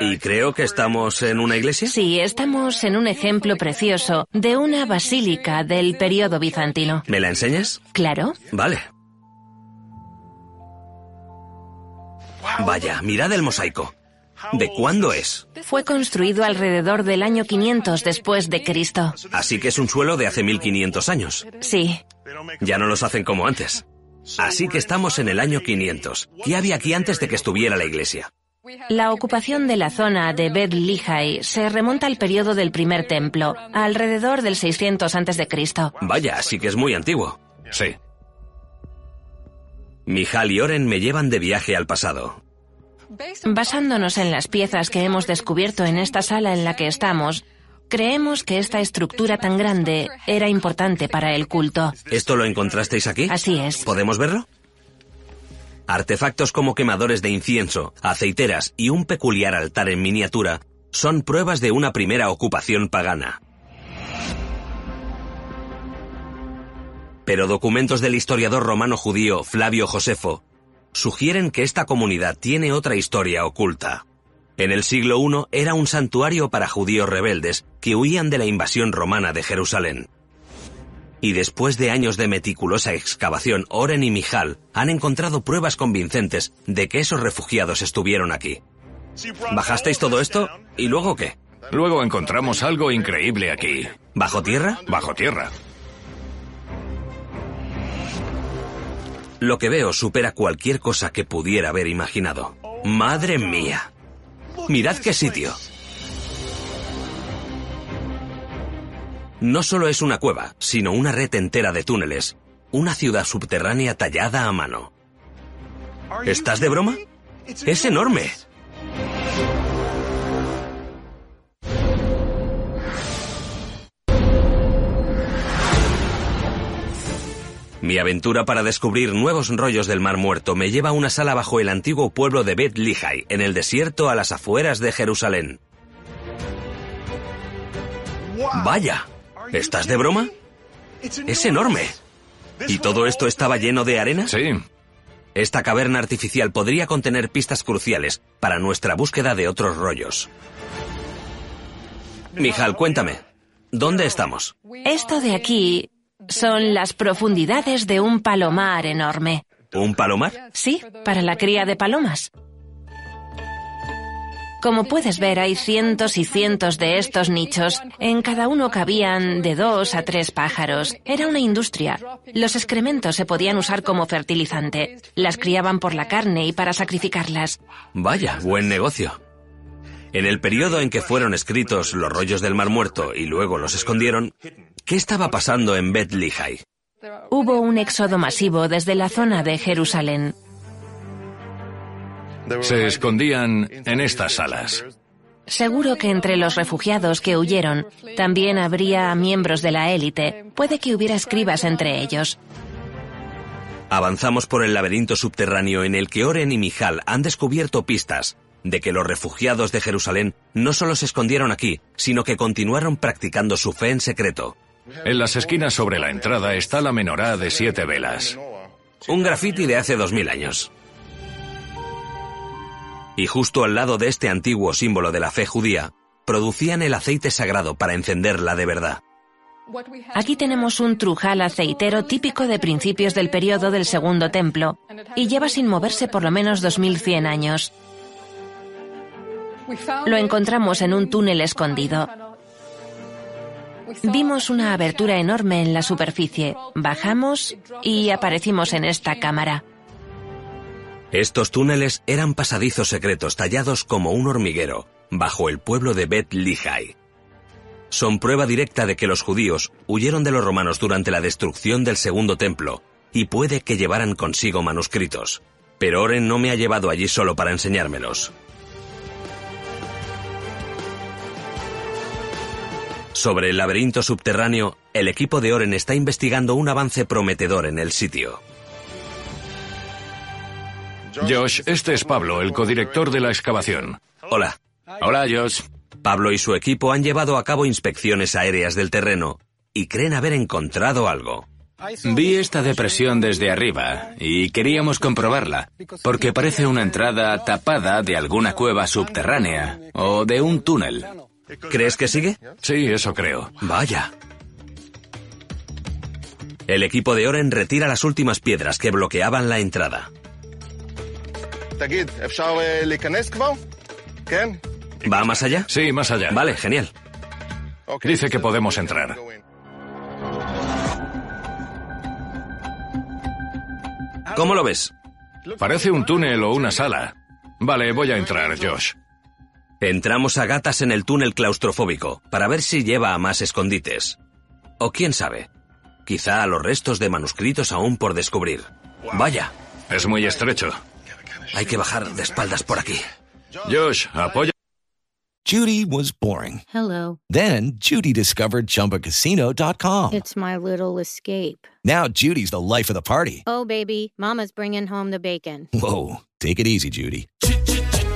Y creo que estamos en una iglesia. Sí, estamos en un ejemplo precioso de una basílica del periodo bizantino. ¿Me la enseñas? Claro. Vale. Vaya, mirad el mosaico. ¿De cuándo es? Fue construido alrededor del año 500 después de Cristo. Así que es un suelo de hace 1500 años. Sí. Ya no los hacen como antes. Así que estamos en el año 500. ¿Qué había aquí antes de que estuviera la iglesia? La ocupación de la zona de Bet Lihai se remonta al periodo del primer templo, alrededor del 600 a.C. Vaya, así que es muy antiguo. Sí. Mijal y Oren me llevan de viaje al pasado. Basándonos en las piezas que hemos descubierto en esta sala en la que estamos, creemos que esta estructura tan grande era importante para el culto. ¿Esto lo encontrasteis aquí? Así es. ¿Podemos verlo? Artefactos como quemadores de incienso, aceiteras y un peculiar altar en miniatura son pruebas de una primera ocupación pagana. Pero documentos del historiador romano judío Flavio Josefo sugieren que esta comunidad tiene otra historia oculta. En el siglo I era un santuario para judíos rebeldes que huían de la invasión romana de Jerusalén. Y después de años de meticulosa excavación, Oren y Mijal han encontrado pruebas convincentes de que esos refugiados estuvieron aquí. ¿Bajasteis todo esto? ¿Y luego qué? Luego encontramos algo increíble aquí. ¿Bajo tierra? Bajo tierra. Lo que veo supera cualquier cosa que pudiera haber imaginado. ¡Madre mía! Mirad qué sitio. No solo es una cueva, sino una red entera de túneles. Una ciudad subterránea tallada a mano. ¿Estás de broma? Es enorme. Mi aventura para descubrir nuevos rollos del Mar Muerto me lleva a una sala bajo el antiguo pueblo de Bet Lihai, en el desierto a las afueras de Jerusalén. ¡Vaya! ¿Estás de broma? Es enorme. ¿Y todo esto estaba lleno de arena? Sí. Esta caverna artificial podría contener pistas cruciales para nuestra búsqueda de otros rollos. Mijal, cuéntame, ¿dónde estamos? Esto de aquí son las profundidades de un palomar enorme. ¿Un palomar? Sí, para la cría de palomas. Como puedes ver, hay cientos y cientos de estos nichos. En cada uno cabían de dos a tres pájaros. Era una industria. Los excrementos se podían usar como fertilizante. Las criaban por la carne y para sacrificarlas. Vaya, buen negocio. En el periodo en que fueron escritos los rollos del Mar Muerto y luego los escondieron, ¿qué estaba pasando en Bet Lihai? Hubo un éxodo masivo desde la zona de Jerusalén. Se escondían en estas salas. Seguro que entre los refugiados que huyeron también habría miembros de la élite. Puede que hubiera escribas entre ellos. Avanzamos por el laberinto subterráneo en el que Oren y Mijal han descubierto pistas de que los refugiados de Jerusalén no solo se escondieron aquí, sino que continuaron practicando su fe en secreto. En las esquinas sobre la entrada está la menorá de siete velas. Un grafiti de hace dos mil años. Y justo al lado de este antiguo símbolo de la fe judía, producían el aceite sagrado para encenderla de verdad. Aquí tenemos un trujal aceitero típico de principios del periodo del Segundo Templo, y lleva sin moverse por lo menos 2100 años. Lo encontramos en un túnel escondido. Vimos una abertura enorme en la superficie, bajamos y aparecimos en esta cámara. Estos túneles eran pasadizos secretos tallados como un hormiguero, bajo el pueblo de Bet Lihai. Son prueba directa de que los judíos huyeron de los romanos durante la destrucción del segundo templo, y puede que llevaran consigo manuscritos. Pero Oren no me ha llevado allí solo para enseñármelos. Sobre el laberinto subterráneo, el equipo de Oren está investigando un avance prometedor en el sitio. Josh, este es Pablo, el codirector de la excavación. Hola. Hola, Josh. Pablo y su equipo han llevado a cabo inspecciones aéreas del terreno y creen haber encontrado algo. Vi esta depresión desde arriba y queríamos comprobarla, porque parece una entrada tapada de alguna cueva subterránea o de un túnel. ¿Crees que sigue? Sí, eso creo. Vaya. El equipo de Oren retira las últimas piedras que bloqueaban la entrada. ¿Va más allá? Sí, más allá. Vale, genial. Dice que podemos entrar. ¿Cómo lo ves? Parece un túnel o una sala. Vale, voy a entrar, Josh. Entramos a gatas en el túnel claustrofóbico para ver si lleva a más escondites. O quién sabe, quizá a los restos de manuscritos aún por descubrir. Vaya. Es muy estrecho. Hay que bajar de espaldas por aquí. Josh, apoya. Judy was boring. Hello. Then Judy discovered ChumbaCasino.com. It's my little escape. Now Judy's the life of the party. Oh, baby, Mama's bringing home the bacon. Whoa, take it easy, Judy.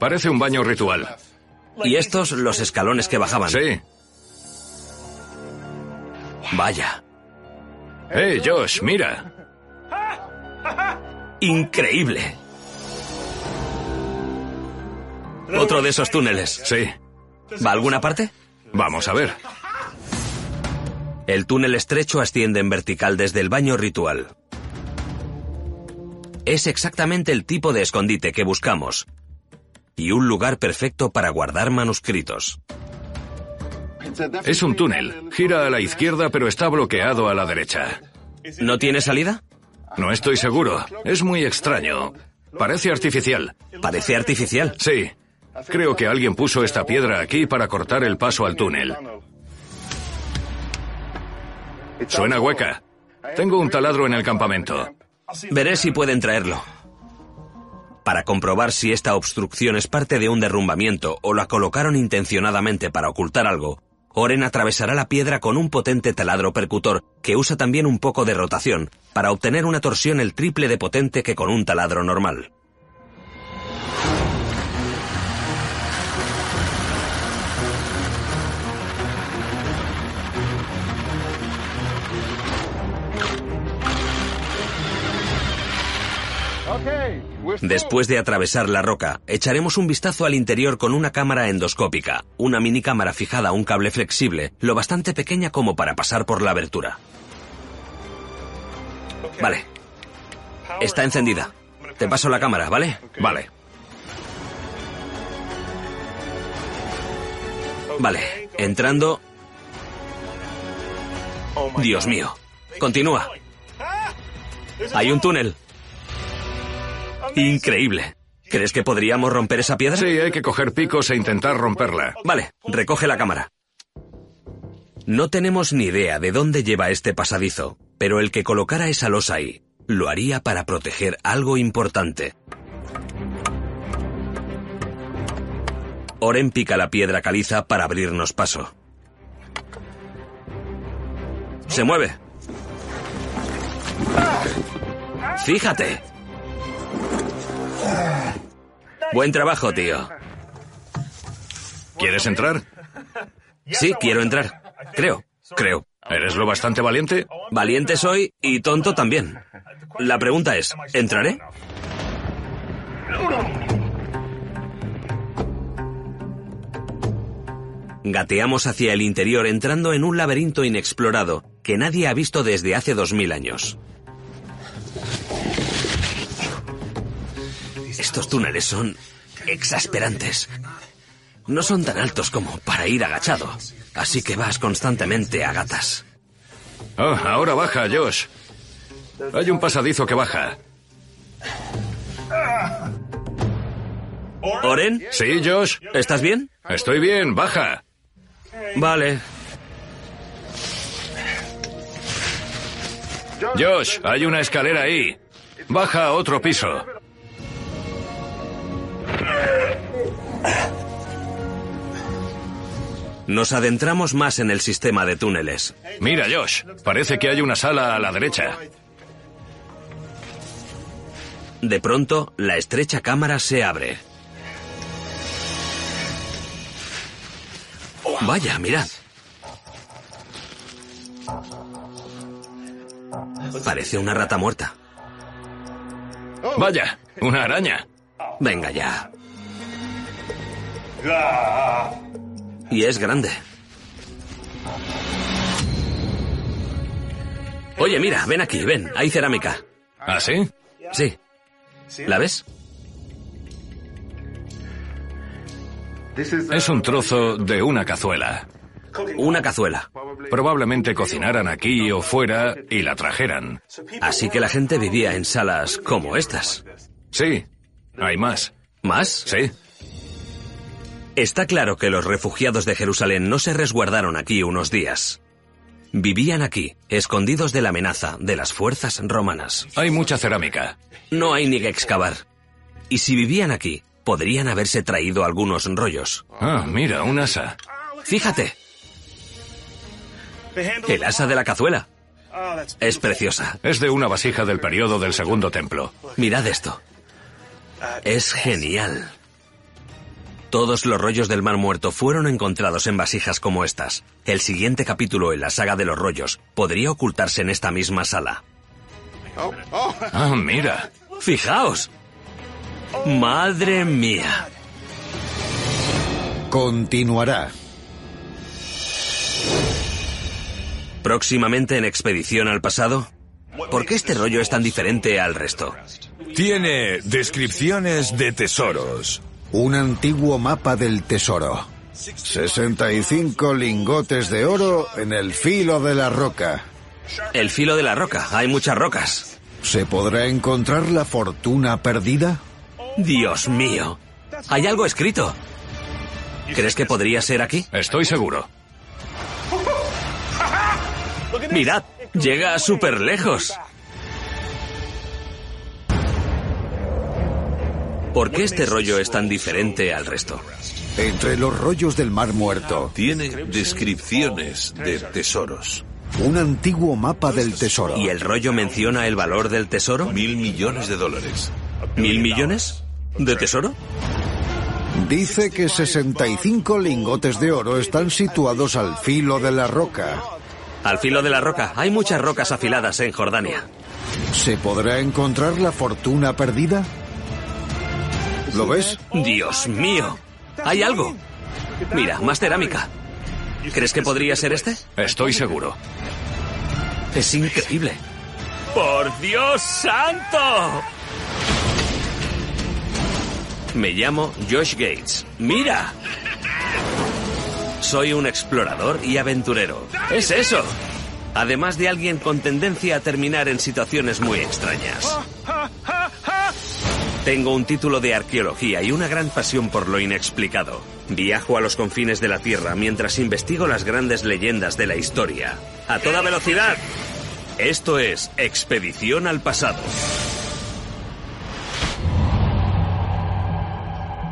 Parece un baño ritual. Y estos los escalones que bajaban. Sí. Vaya. ¡Eh, Josh, mira! Increíble. Otro de esos túneles. Sí. ¿Va a alguna parte? Vamos a ver. El túnel estrecho asciende en vertical desde el baño ritual. Es exactamente el tipo de escondite que buscamos. Y un lugar perfecto para guardar manuscritos. Es un túnel. Gira a la izquierda, pero está bloqueado a la derecha. ¿No tiene salida? No estoy seguro. Es muy extraño. Parece artificial. ¿Parece artificial? Sí. Creo que alguien puso esta piedra aquí para cortar el paso al túnel. Suena hueca. Tengo un taladro en el campamento. Veré si pueden traerlo. Para comprobar si esta obstrucción es parte de un derrumbamiento o la colocaron intencionadamente para ocultar algo, Oren atravesará la piedra con un potente taladro percutor que usa también un poco de rotación para obtener una torsión el triple de potente que con un taladro normal. Después de atravesar la roca, echaremos un vistazo al interior con una cámara endoscópica, una mini cámara fijada a un cable flexible, lo bastante pequeña como para pasar por la abertura. Vale. Está encendida. Te paso la cámara, ¿vale? Vale. Vale. Entrando. Dios mío. Continúa. Hay un túnel. Increíble. ¿Crees que podríamos romper esa piedra? Sí, hay que coger picos e intentar romperla. Vale, recoge la cámara. No tenemos ni idea de dónde lleva este pasadizo, pero el que colocara esa losa ahí lo haría para proteger algo importante. Oren pica la piedra caliza para abrirnos paso. Se mueve. Fíjate. Buen trabajo, tío. ¿Quieres entrar? Sí, quiero entrar. Creo, creo. ¿Eres lo bastante valiente? Valiente soy y tonto también. La pregunta es, ¿entraré? Gateamos hacia el interior entrando en un laberinto inexplorado que nadie ha visto desde hace dos mil años. Estos túneles son exasperantes. No son tan altos como para ir agachado, así que vas constantemente a gatas. Oh, ahora baja, Josh. Hay un pasadizo que baja. ¿Oren? Sí, Josh. ¿Estás bien? Estoy bien, baja. Vale. Josh, hay una escalera ahí. Baja a otro piso. Nos adentramos más en el sistema de túneles. Mira, Josh, parece que hay una sala a la derecha. De pronto, la estrecha cámara se abre. Vaya, mirad. Parece una rata muerta. Vaya, una araña. Venga ya. Y es grande. Oye, mira, ven aquí, ven, hay cerámica. ¿Ah, sí? Sí. ¿La ves? Es un trozo de una cazuela. Una cazuela. Probablemente cocinaran aquí o fuera y la trajeran. Así que la gente vivía en salas como estas. Sí, hay más. ¿Más? Sí. Está claro que los refugiados de Jerusalén no se resguardaron aquí unos días. Vivían aquí, escondidos de la amenaza de las fuerzas romanas. Hay mucha cerámica. No hay ni que excavar. Y si vivían aquí, podrían haberse traído algunos rollos. Ah, mira, un asa. Fíjate. El asa de la cazuela. Es preciosa. Es de una vasija del periodo del Segundo Templo. Mirad esto. Es genial. Todos los rollos del Mar Muerto fueron encontrados en vasijas como estas. El siguiente capítulo en la saga de los rollos podría ocultarse en esta misma sala. Ah, mira. Fijaos. Madre mía. Continuará. Próximamente en Expedición al Pasado. ¿Por qué este rollo es tan diferente al resto? Tiene descripciones de tesoros. Un antiguo mapa del tesoro. 65 lingotes de oro en el filo de la roca. El filo de la roca. Hay muchas rocas. ¿Se podrá encontrar la fortuna perdida? Dios mío. Hay algo escrito. ¿Crees que podría ser aquí? Estoy seguro. Mirad, llega súper lejos. ¿Por qué este rollo es tan diferente al resto? Entre los rollos del Mar Muerto. Tiene descripciones de tesoros. Un antiguo mapa del tesoro. ¿Y el rollo menciona el valor del tesoro? Mil millones de dólares. ¿Mil millones? ¿De tesoro? Dice que 65 lingotes de oro están situados al filo de la roca. Al filo de la roca. Hay muchas rocas afiladas en Jordania. ¿Se podrá encontrar la fortuna perdida? ¿Lo ves? Dios mío. Hay algo. Mira, más cerámica. ¿Crees que podría ser este? Estoy seguro. Es increíble. ¡Por Dios santo! Me llamo Josh Gates. ¡Mira! Soy un explorador y aventurero. ¡Es eso! Además de alguien con tendencia a terminar en situaciones muy extrañas. Tengo un título de arqueología y una gran pasión por lo inexplicado. Viajo a los confines de la Tierra mientras investigo las grandes leyendas de la historia. ¡A toda velocidad! Esto es Expedición al Pasado.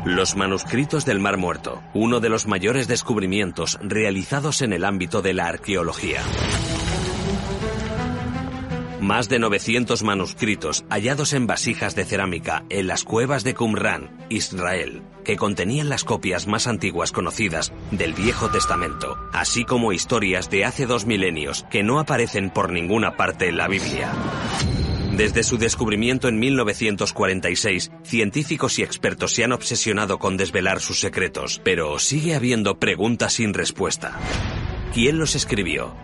Los manuscritos del Mar Muerto, uno de los mayores descubrimientos realizados en el ámbito de la arqueología. Más de 900 manuscritos hallados en vasijas de cerámica en las cuevas de Qumran, Israel, que contenían las copias más antiguas conocidas del Viejo Testamento, así como historias de hace dos milenios que no aparecen por ninguna parte en la Biblia. Desde su descubrimiento en 1946, científicos y expertos se han obsesionado con desvelar sus secretos, pero sigue habiendo preguntas sin respuesta. ¿Quién los escribió?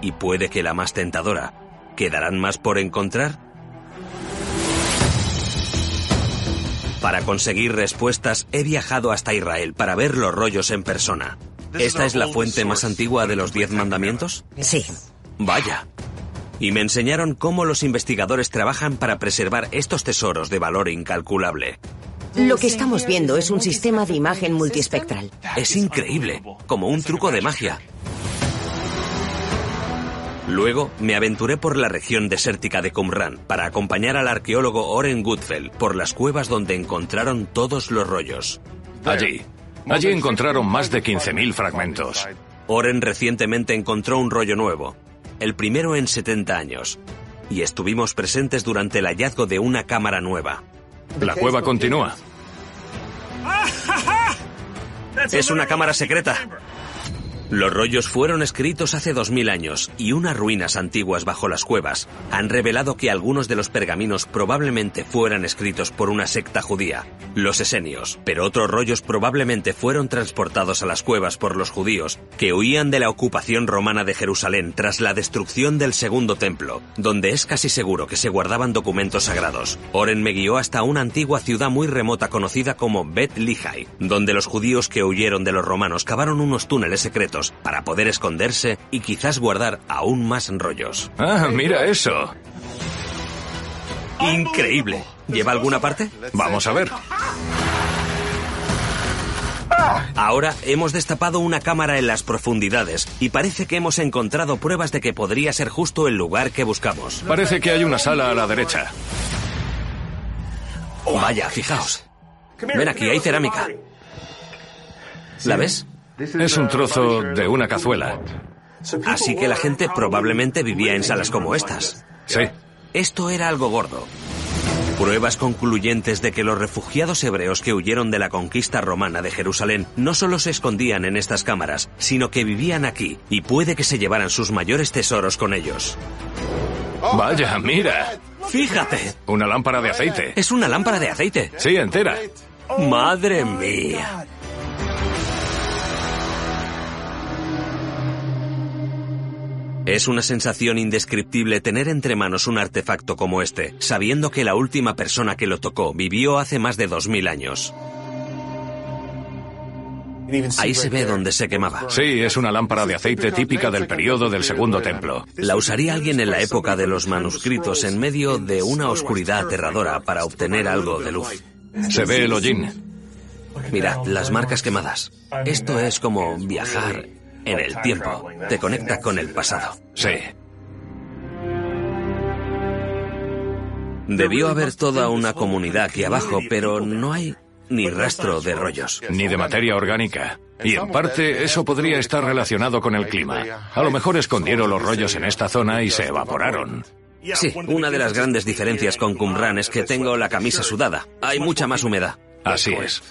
Y puede que la más tentadora, ¿quedarán más por encontrar? Para conseguir respuestas he viajado hasta Israel para ver los rollos en persona. ¿Esta es la fuente más antigua de los diez mandamientos? Sí. Vaya. Y me enseñaron cómo los investigadores trabajan para preservar estos tesoros de valor incalculable. Lo que estamos viendo es un sistema de imagen multiespectral. Es increíble, como un truco de magia. Luego me aventuré por la región desértica de Qumran para acompañar al arqueólogo Oren Goodfell por las cuevas donde encontraron todos los rollos. Allí. Allí encontraron más de 15.000 fragmentos. Oren recientemente encontró un rollo nuevo, el primero en 70 años, y estuvimos presentes durante el hallazgo de una cámara nueva. La cueva continúa. Es una cámara secreta. Los rollos fueron escritos hace 2000 años y unas ruinas antiguas bajo las cuevas han revelado que algunos de los pergaminos probablemente fueran escritos por una secta judía, los esenios, pero otros rollos probablemente fueron transportados a las cuevas por los judíos que huían de la ocupación romana de Jerusalén tras la destrucción del segundo templo, donde es casi seguro que se guardaban documentos sagrados. Oren me guió hasta una antigua ciudad muy remota conocida como Bet Lihai, donde los judíos que huyeron de los romanos cavaron unos túneles secretos para poder esconderse y quizás guardar aún más rollos. Ah, mira eso. Increíble. ¿Lleva alguna parte? Vamos a ver. Ahora hemos destapado una cámara en las profundidades y parece que hemos encontrado pruebas de que podría ser justo el lugar que buscamos. Parece que hay una sala a la derecha. Vaya, fijaos. Ven aquí, hay cerámica. ¿La ves? Es un trozo de una cazuela. Así que la gente probablemente vivía en salas como estas. Sí. Esto era algo gordo. Pruebas concluyentes de que los refugiados hebreos que huyeron de la conquista romana de Jerusalén no solo se escondían en estas cámaras, sino que vivían aquí y puede que se llevaran sus mayores tesoros con ellos. Vaya, mira. Fíjate. Una lámpara de aceite. Es una lámpara de aceite. Sí, entera. Madre mía. Es una sensación indescriptible tener entre manos un artefacto como este, sabiendo que la última persona que lo tocó vivió hace más de 2000 años. Ahí se ve donde se quemaba. Sí, es una lámpara de aceite típica del periodo del Segundo Templo. La usaría alguien en la época de los manuscritos en medio de una oscuridad aterradora para obtener algo de luz. Se ve el hollín. Mira, las marcas quemadas. Esto es como viajar en el tiempo. Te conecta con el pasado. Sí. Debió haber toda una comunidad aquí abajo, pero no hay ni rastro de rollos. Ni de materia orgánica. Y en parte eso podría estar relacionado con el clima. A lo mejor escondieron los rollos en esta zona y se evaporaron. Sí, una de las grandes diferencias con Qumran es que tengo la camisa sudada. Hay mucha más humedad. Así es.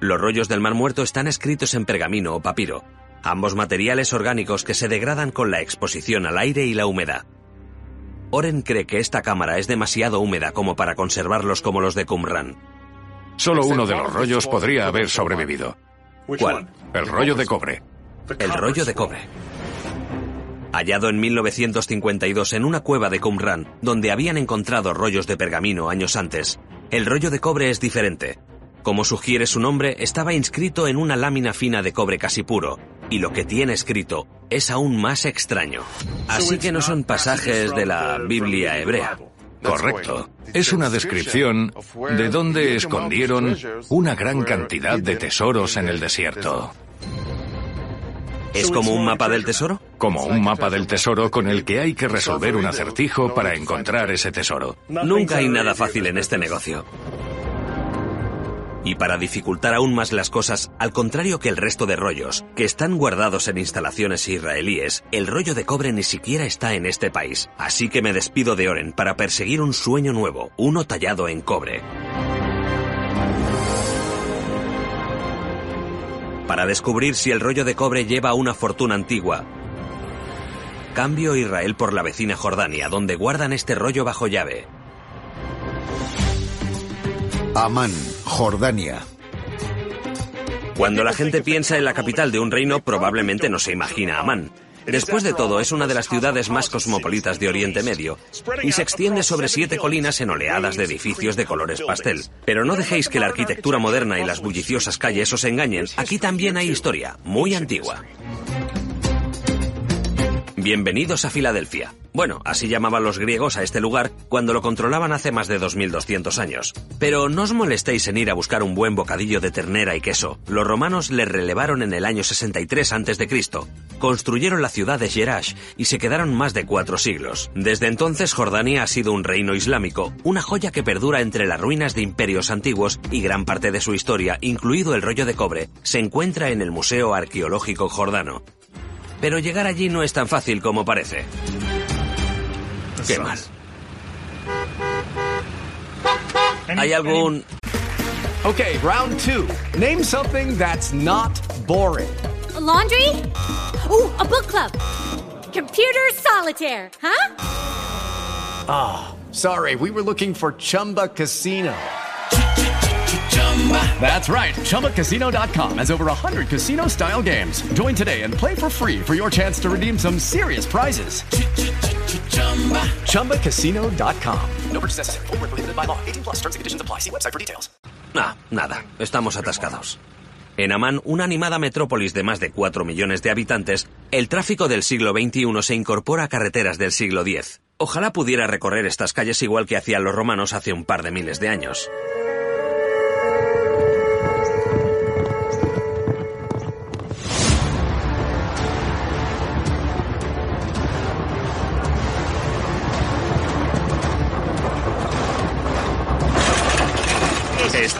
Los rollos del Mar Muerto están escritos en pergamino o papiro, ambos materiales orgánicos que se degradan con la exposición al aire y la humedad. Oren cree que esta cámara es demasiado húmeda como para conservarlos como los de Qumran. Solo uno de los rollos podría haber sobrevivido. ¿Cuál? El rollo de cobre. El rollo de cobre. Hallado en 1952 en una cueva de Qumran, donde habían encontrado rollos de pergamino años antes, el rollo de cobre es diferente. Como sugiere su nombre, estaba inscrito en una lámina fina de cobre casi puro, y lo que tiene escrito es aún más extraño. Así que no son pasajes de la Biblia hebrea. Correcto. Es una descripción de dónde escondieron una gran cantidad de tesoros en el desierto. ¿Es como un mapa del tesoro? Como un mapa del tesoro con el que hay que resolver un acertijo para encontrar ese tesoro. Nunca hay nada fácil en este negocio. Y para dificultar aún más las cosas, al contrario que el resto de rollos, que están guardados en instalaciones israelíes, el rollo de cobre ni siquiera está en este país. Así que me despido de Oren para perseguir un sueño nuevo, uno tallado en cobre. Para descubrir si el rollo de cobre lleva una fortuna antigua, cambio Israel por la vecina Jordania, donde guardan este rollo bajo llave. Amán, Jordania. Cuando la gente piensa en la capital de un reino, probablemente no se imagina Amán. Después de todo, es una de las ciudades más cosmopolitas de Oriente Medio y se extiende sobre siete colinas en oleadas de edificios de colores pastel. Pero no dejéis que la arquitectura moderna y las bulliciosas calles os engañen. Aquí también hay historia, muy antigua. Bienvenidos a Filadelfia. Bueno, así llamaban los griegos a este lugar cuando lo controlaban hace más de 2200 años. Pero no os molestéis en ir a buscar un buen bocadillo de ternera y queso. Los romanos le relevaron en el año 63 a.C. Construyeron la ciudad de Jerash y se quedaron más de cuatro siglos. Desde entonces Jordania ha sido un reino islámico, una joya que perdura entre las ruinas de imperios antiguos y gran parte de su historia, incluido el rollo de cobre, se encuentra en el Museo Arqueológico Jordano. Pero llegar allí no es tan fácil como parece. Qué mal. ¿Hay algún...? Okay, round two. Name something that's not boring. A laundry? Ooh, a book club. Computer solitaire, huh? Ah, sorry, we were looking for Chumba Casino. That's right. ChumbaCasino.com has over 100 casino style games. Join today and play for free for your chance to redeem some serious prizes. ChumbaCasino.com. No purchase necessary. Full prohibited by law. 18 plus terms and conditions apply. See website for details. Ah, nada. Estamos atascados. En Amán, una animada metrópolis de más de 4 millones de habitantes, el tráfico del siglo XXI se incorpora a carreteras del siglo X. Ojalá pudiera recorrer estas calles igual que hacían los romanos hace un par de miles de años.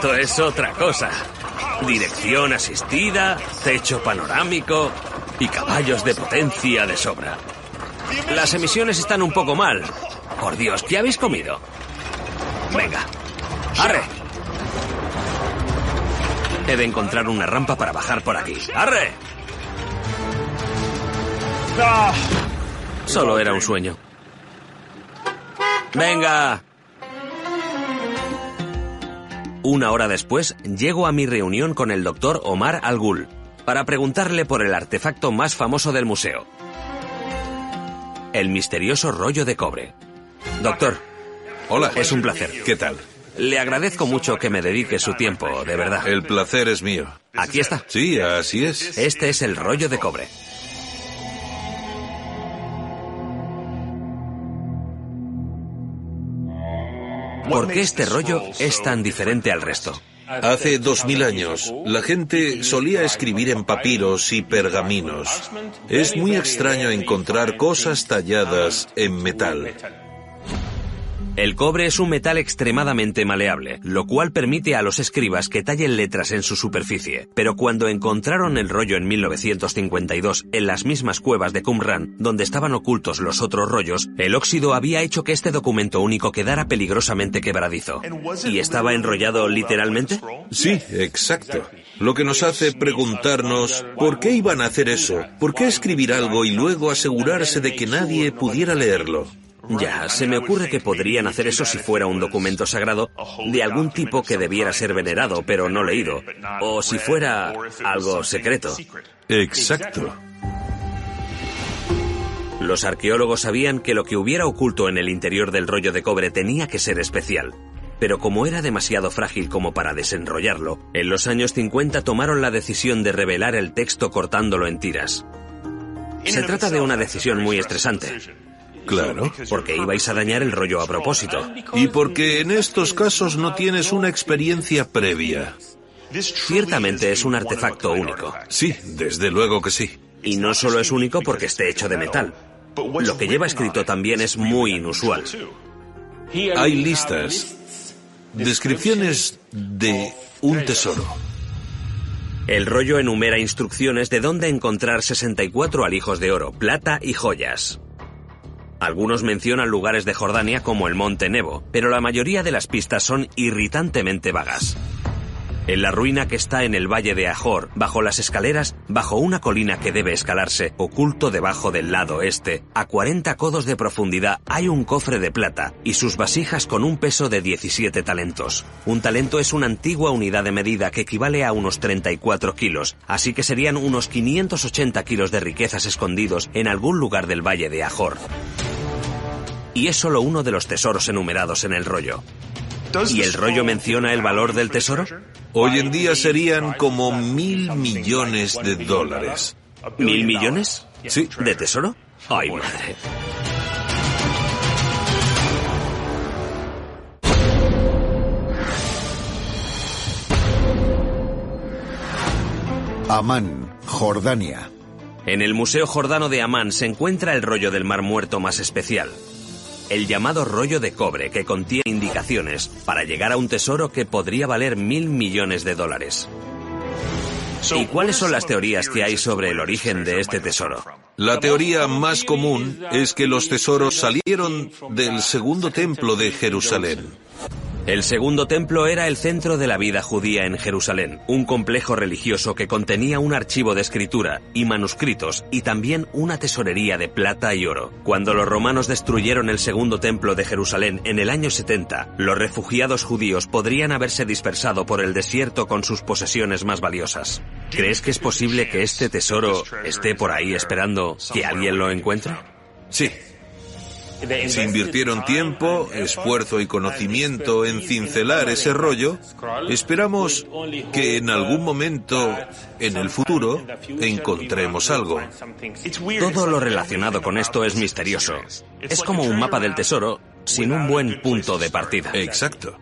Esto es otra cosa. Dirección asistida, techo panorámico y caballos de potencia de sobra. Las emisiones están un poco mal. Por Dios, ¿qué habéis comido? Venga, arre. He de encontrar una rampa para bajar por aquí. ¡Arre! Solo era un sueño. Venga. Una hora después, llego a mi reunión con el doctor Omar Al-Ghul para preguntarle por el artefacto más famoso del museo. El misterioso rollo de cobre. Doctor. Hola. Es un placer. ¿Qué tal? Le agradezco mucho que me dedique su tiempo, de verdad. El placer es mío. Aquí está. Sí, así es. Este es el rollo de cobre. ¿Por qué este rollo es tan diferente al resto? Hace dos mil años, la gente solía escribir en papiros y pergaminos. Es muy extraño encontrar cosas talladas en metal. El cobre es un metal extremadamente maleable, lo cual permite a los escribas que tallen letras en su superficie. Pero cuando encontraron el rollo en 1952 en las mismas cuevas de Qumran, donde estaban ocultos los otros rollos, el óxido había hecho que este documento único quedara peligrosamente quebradizo. ¿Y estaba enrollado literalmente? Sí, exacto. Lo que nos hace preguntarnos por qué iban a hacer eso, por qué escribir algo y luego asegurarse de que nadie pudiera leerlo. Ya, se me ocurre que podrían hacer eso si fuera un documento sagrado de algún tipo que debiera ser venerado pero no leído, o si fuera algo secreto. Exacto. Los arqueólogos sabían que lo que hubiera oculto en el interior del rollo de cobre tenía que ser especial. Pero como era demasiado frágil como para desenrollarlo, en los años 50 tomaron la decisión de revelar el texto cortándolo en tiras. Se trata de una decisión muy estresante. Claro. Porque ibais a dañar el rollo a propósito. Y porque en estos casos no tienes una experiencia previa. Ciertamente es un artefacto único. Sí, desde luego que sí. Y no solo es único porque esté hecho de metal. Lo que lleva escrito también es muy inusual. Hay listas, descripciones de un tesoro. El rollo enumera instrucciones de dónde encontrar 64 alijos de oro, plata y joyas. Algunos mencionan lugares de Jordania como el Monte Nebo, pero la mayoría de las pistas son irritantemente vagas. En la ruina que está en el valle de Ajor, bajo las escaleras, bajo una colina que debe escalarse, oculto debajo del lado este, a 40 codos de profundidad hay un cofre de plata y sus vasijas con un peso de 17 talentos. Un talento es una antigua unidad de medida que equivale a unos 34 kilos, así que serían unos 580 kilos de riquezas escondidos en algún lugar del valle de Ajor. Y es solo uno de los tesoros enumerados en el rollo. ¿Y el rollo menciona el valor del tesoro? Hoy en día serían como mil millones de dólares. ¿Mil millones? Sí. ¿De tesoro? Ay, madre. Amán, Jordania. En el Museo Jordano de Amán se encuentra el rollo del Mar Muerto más especial, el llamado rollo de cobre que contiene indicaciones para llegar a un tesoro que podría valer mil millones de dólares. ¿Y cuáles son las teorías que hay sobre el origen de este tesoro? La teoría más común es que los tesoros salieron del segundo templo de Jerusalén. El segundo templo era el centro de la vida judía en Jerusalén, un complejo religioso que contenía un archivo de escritura y manuscritos y también una tesorería de plata y oro. Cuando los romanos destruyeron el segundo templo de Jerusalén en el año 70, los refugiados judíos podrían haberse dispersado por el desierto con sus posesiones más valiosas. ¿Crees que es posible que este tesoro esté por ahí esperando que alguien lo encuentre? Sí, se invirtieron tiempo, esfuerzo y conocimiento en cincelar ese rollo. Esperamos que en algún momento, en el futuro, encontremos algo. Todo lo relacionado con esto es misterioso. Es como un mapa del tesoro sin un buen punto de partida. Exacto.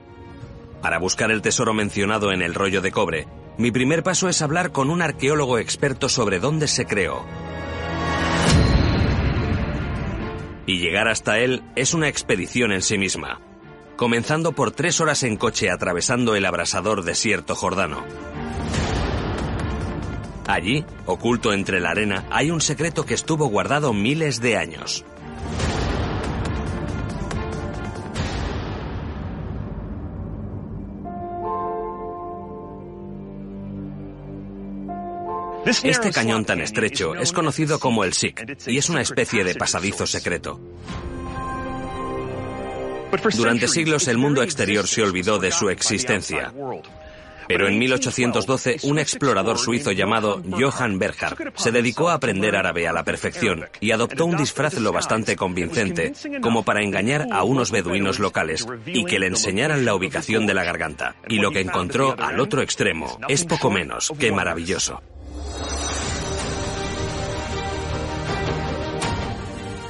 Para buscar el tesoro mencionado en el rollo de cobre, mi primer paso es hablar con un arqueólogo experto sobre dónde se creó. Y llegar hasta él es una expedición en sí misma, comenzando por tres horas en coche atravesando el abrasador desierto jordano. Allí, oculto entre la arena, hay un secreto que estuvo guardado miles de años. Este cañón tan estrecho es conocido como el Sik y es una especie de pasadizo secreto. Durante siglos el mundo exterior se olvidó de su existencia. Pero en 1812 un explorador suizo llamado Johann Berghard se dedicó a aprender árabe a la perfección y adoptó un disfraz lo bastante convincente como para engañar a unos beduinos locales y que le enseñaran la ubicación de la garganta. Y lo que encontró al otro extremo es poco menos que maravilloso.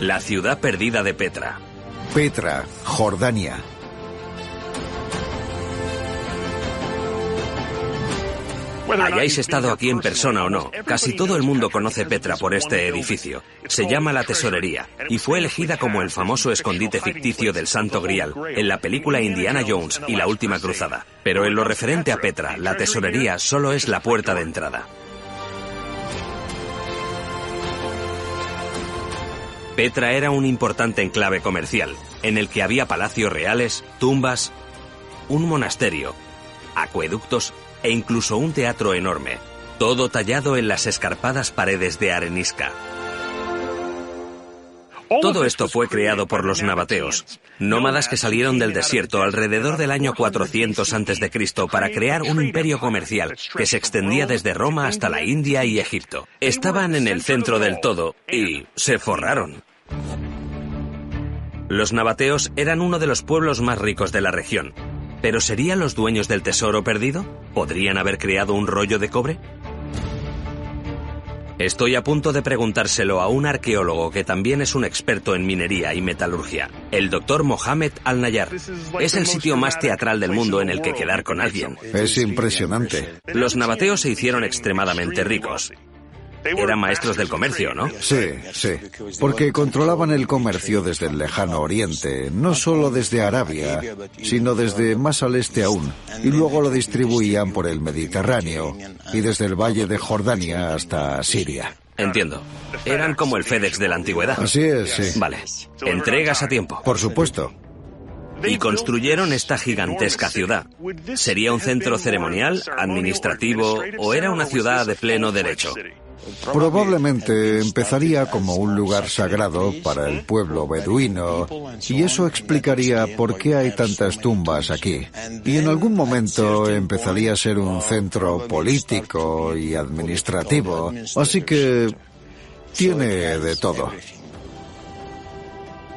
La ciudad perdida de Petra. Petra, Jordania. Hayáis estado aquí en persona o no, casi todo el mundo conoce Petra por este edificio. Se llama la Tesorería y fue elegida como el famoso escondite ficticio del Santo Grial en la película Indiana Jones y la Última Cruzada. Pero en lo referente a Petra, la Tesorería solo es la puerta de entrada. Petra era un importante enclave comercial, en el que había palacios reales, tumbas, un monasterio, acueductos e incluso un teatro enorme, todo tallado en las escarpadas paredes de arenisca. Todo esto fue creado por los nabateos, nómadas que salieron del desierto alrededor del año 400 a.C. para crear un imperio comercial que se extendía desde Roma hasta la India y Egipto. Estaban en el centro del todo y se forraron. Los nabateos eran uno de los pueblos más ricos de la región. ¿Pero serían los dueños del tesoro perdido? ¿Podrían haber creado un rollo de cobre? Estoy a punto de preguntárselo a un arqueólogo que también es un experto en minería y metalurgia, el doctor Mohamed Al-Nayar. Es el sitio más teatral del mundo en el que quedar con alguien. Es impresionante. Los nabateos se hicieron extremadamente ricos. Eran maestros del comercio, ¿no? Sí, sí. Porque controlaban el comercio desde el lejano oriente, no solo desde Arabia, sino desde más al este aún, y luego lo distribuían por el Mediterráneo y desde el valle de Jordania hasta Siria. Entiendo. Eran como el FedEx de la antigüedad. Así es, sí. Vale. Entregas a tiempo. Por supuesto. Y construyeron esta gigantesca ciudad. ¿Sería un centro ceremonial, administrativo o era una ciudad de pleno derecho? Probablemente empezaría como un lugar sagrado para el pueblo beduino y eso explicaría por qué hay tantas tumbas aquí. Y en algún momento empezaría a ser un centro político y administrativo, así que tiene de todo.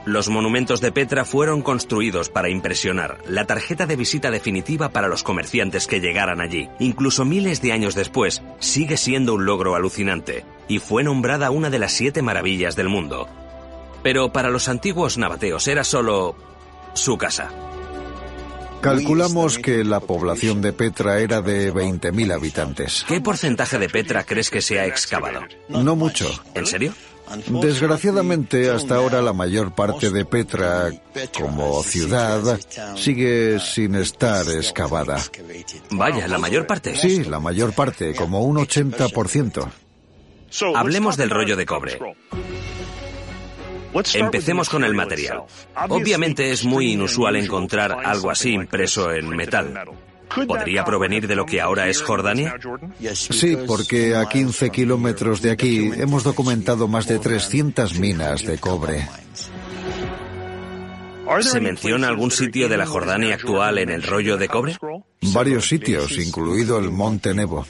Los monumentos de Petra fueron construidos para impresionar, la tarjeta de visita definitiva para los comerciantes que llegaran allí. Incluso miles de años después, sigue siendo un logro alucinante, y fue nombrada una de las siete maravillas del mundo. Pero para los antiguos nabateos era solo su casa. Calculamos que la población de Petra era de 20.000 habitantes. ¿Qué porcentaje de Petra crees que se ha excavado? No mucho. ¿En serio? Desgraciadamente, hasta ahora la mayor parte de Petra, como ciudad, sigue sin estar excavada. Vaya, ¿la mayor parte? Sí, la mayor parte, como un 80%. Hablemos del rollo de cobre. Empecemos con el material. Obviamente es muy inusual encontrar algo así impreso en metal. ¿Podría provenir de lo que ahora es Jordania? Sí, porque a 15 kilómetros de aquí hemos documentado más de 300 minas de cobre. ¿Se menciona algún sitio de la Jordania actual en el rollo de cobre? Varios sitios, incluido el Monte Nebo.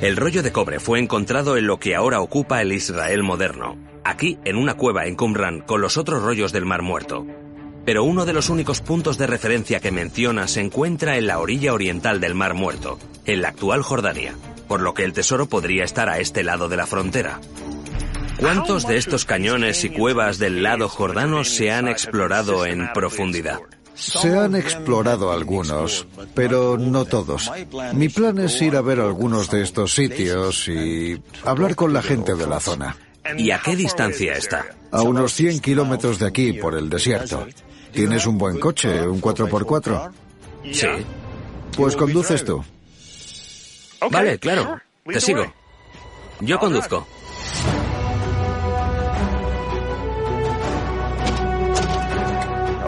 El rollo de cobre fue encontrado en lo que ahora ocupa el Israel moderno, aquí en una cueva en Qumran con los otros rollos del Mar Muerto. Pero uno de los únicos puntos de referencia que menciona se encuentra en la orilla oriental del Mar Muerto, en la actual Jordania, por lo que el tesoro podría estar a este lado de la frontera. ¿Cuántos de estos cañones y cuevas del lado jordano se han explorado en profundidad? Se han explorado algunos, pero no todos. Mi plan es ir a ver algunos de estos sitios y hablar con la gente de la zona. ¿Y a qué distancia está? A unos 100 kilómetros de aquí, por el desierto. ¿Tienes un buen coche, un 4x4? Sí. Pues conduces tú. Vale, claro. Te sigo. Yo conduzco.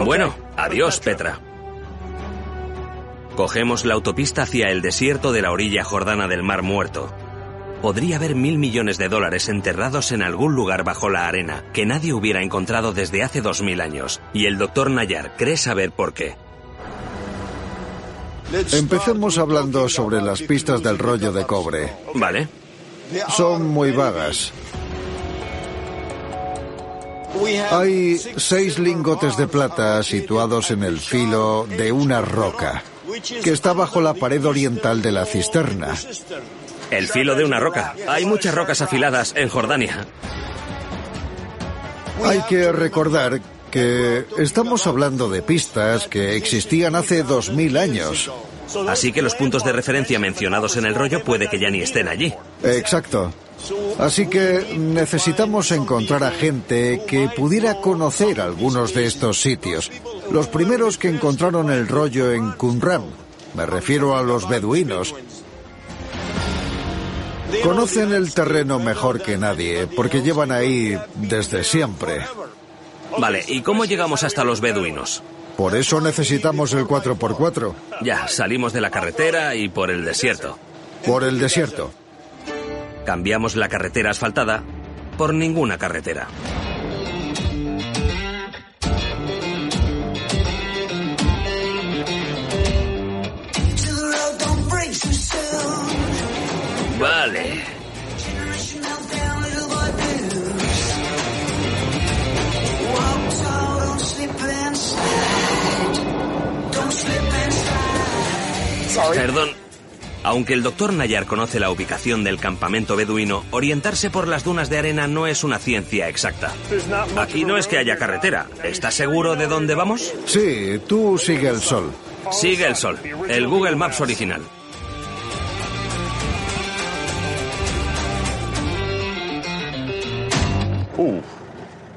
Bueno, adiós, Petra. Cogemos la autopista hacia el desierto de la orilla jordana del Mar Muerto. Podría haber mil millones de dólares enterrados en algún lugar bajo la arena que nadie hubiera encontrado desde hace dos mil años. Y el doctor Nayar cree saber por qué. Empecemos hablando sobre las pistas del rollo de cobre. Vale. Son muy vagas. Hay seis lingotes de plata situados en el filo de una roca, que está bajo la pared oriental de la cisterna. El filo de una roca. Hay muchas rocas afiladas en Jordania. Hay que recordar que estamos hablando de pistas que existían hace dos mil años. Así que los puntos de referencia mencionados en el rollo puede que ya ni estén allí. Exacto. Así que necesitamos encontrar a gente que pudiera conocer algunos de estos sitios. Los primeros que encontraron el rollo en Qumran. Me refiero a los beduinos. Conocen el terreno mejor que nadie, porque llevan ahí desde siempre. Vale, ¿y cómo llegamos hasta los beduinos? Por eso necesitamos el 4x4. Ya, salimos de la carretera y por el desierto. Por el desierto. Cambiamos la carretera asfaltada por ninguna carretera. Perdón. Aunque el doctor Nayar conoce la ubicación del campamento beduino, orientarse por las dunas de arena no es una ciencia exacta. Aquí no es que haya carretera. ¿Estás seguro de dónde vamos? Sí, tú sigue el sol. Sigue el sol. El Google Maps original.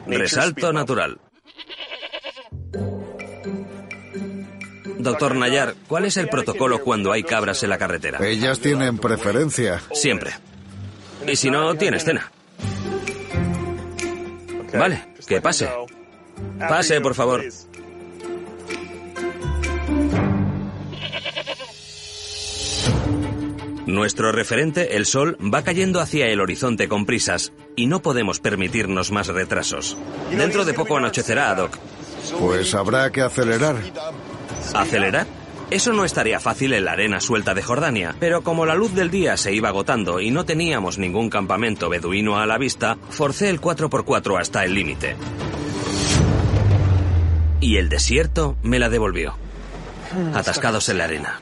Resalto natural. Doctor Nayar, ¿cuál es el protocolo cuando hay cabras en la carretera? Ellas tienen preferencia. Siempre. Y si no, tienes cena. Vale, que pase. Pase, por favor. Nuestro referente, el Sol, va cayendo hacia el horizonte con prisas y no podemos permitirnos más retrasos. Dentro de poco anochecerá, Doc. Pues habrá que acelerar. ¿Acelerar? Eso no estaría fácil en la arena suelta de Jordania, pero como la luz del día se iba agotando y no teníamos ningún campamento beduino a la vista, forcé el 4x4 hasta el límite. Y el desierto me la devolvió. Atascados en la arena.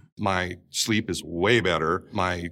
My sleep is way better. My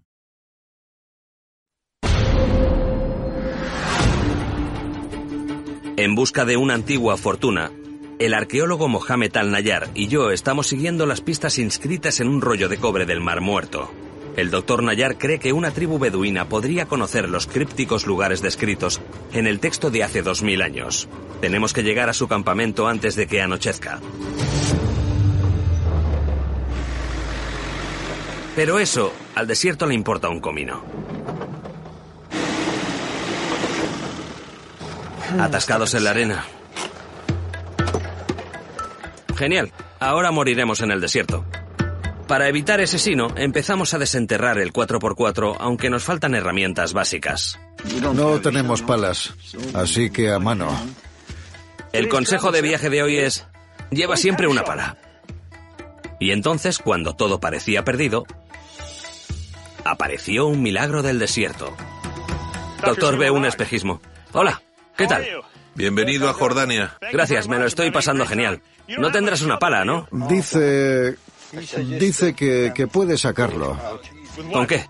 En busca de una antigua fortuna, el arqueólogo Mohamed Al-Nayar y yo estamos siguiendo las pistas inscritas en un rollo de cobre del Mar Muerto. El doctor Nayar cree que una tribu beduina podría conocer los crípticos lugares descritos en el texto de hace 2000 años. Tenemos que llegar a su campamento antes de que anochezca. Pero eso, al desierto le importa un comino. Atascados en la arena. Genial. Ahora moriremos en el desierto. Para evitar ese sino, empezamos a desenterrar el 4x4, aunque nos faltan herramientas básicas. No tenemos palas, así que a mano. El consejo de viaje de hoy es, lleva siempre una pala. Y entonces, cuando todo parecía perdido, apareció un milagro del desierto. Doctor ve un espejismo. Hola, ¿qué tal? Bienvenido a Jordania. Gracias, me lo estoy pasando genial. No tendrás una pala, ¿no? Dice... Dice que, que puede sacarlo. ¿Con qué?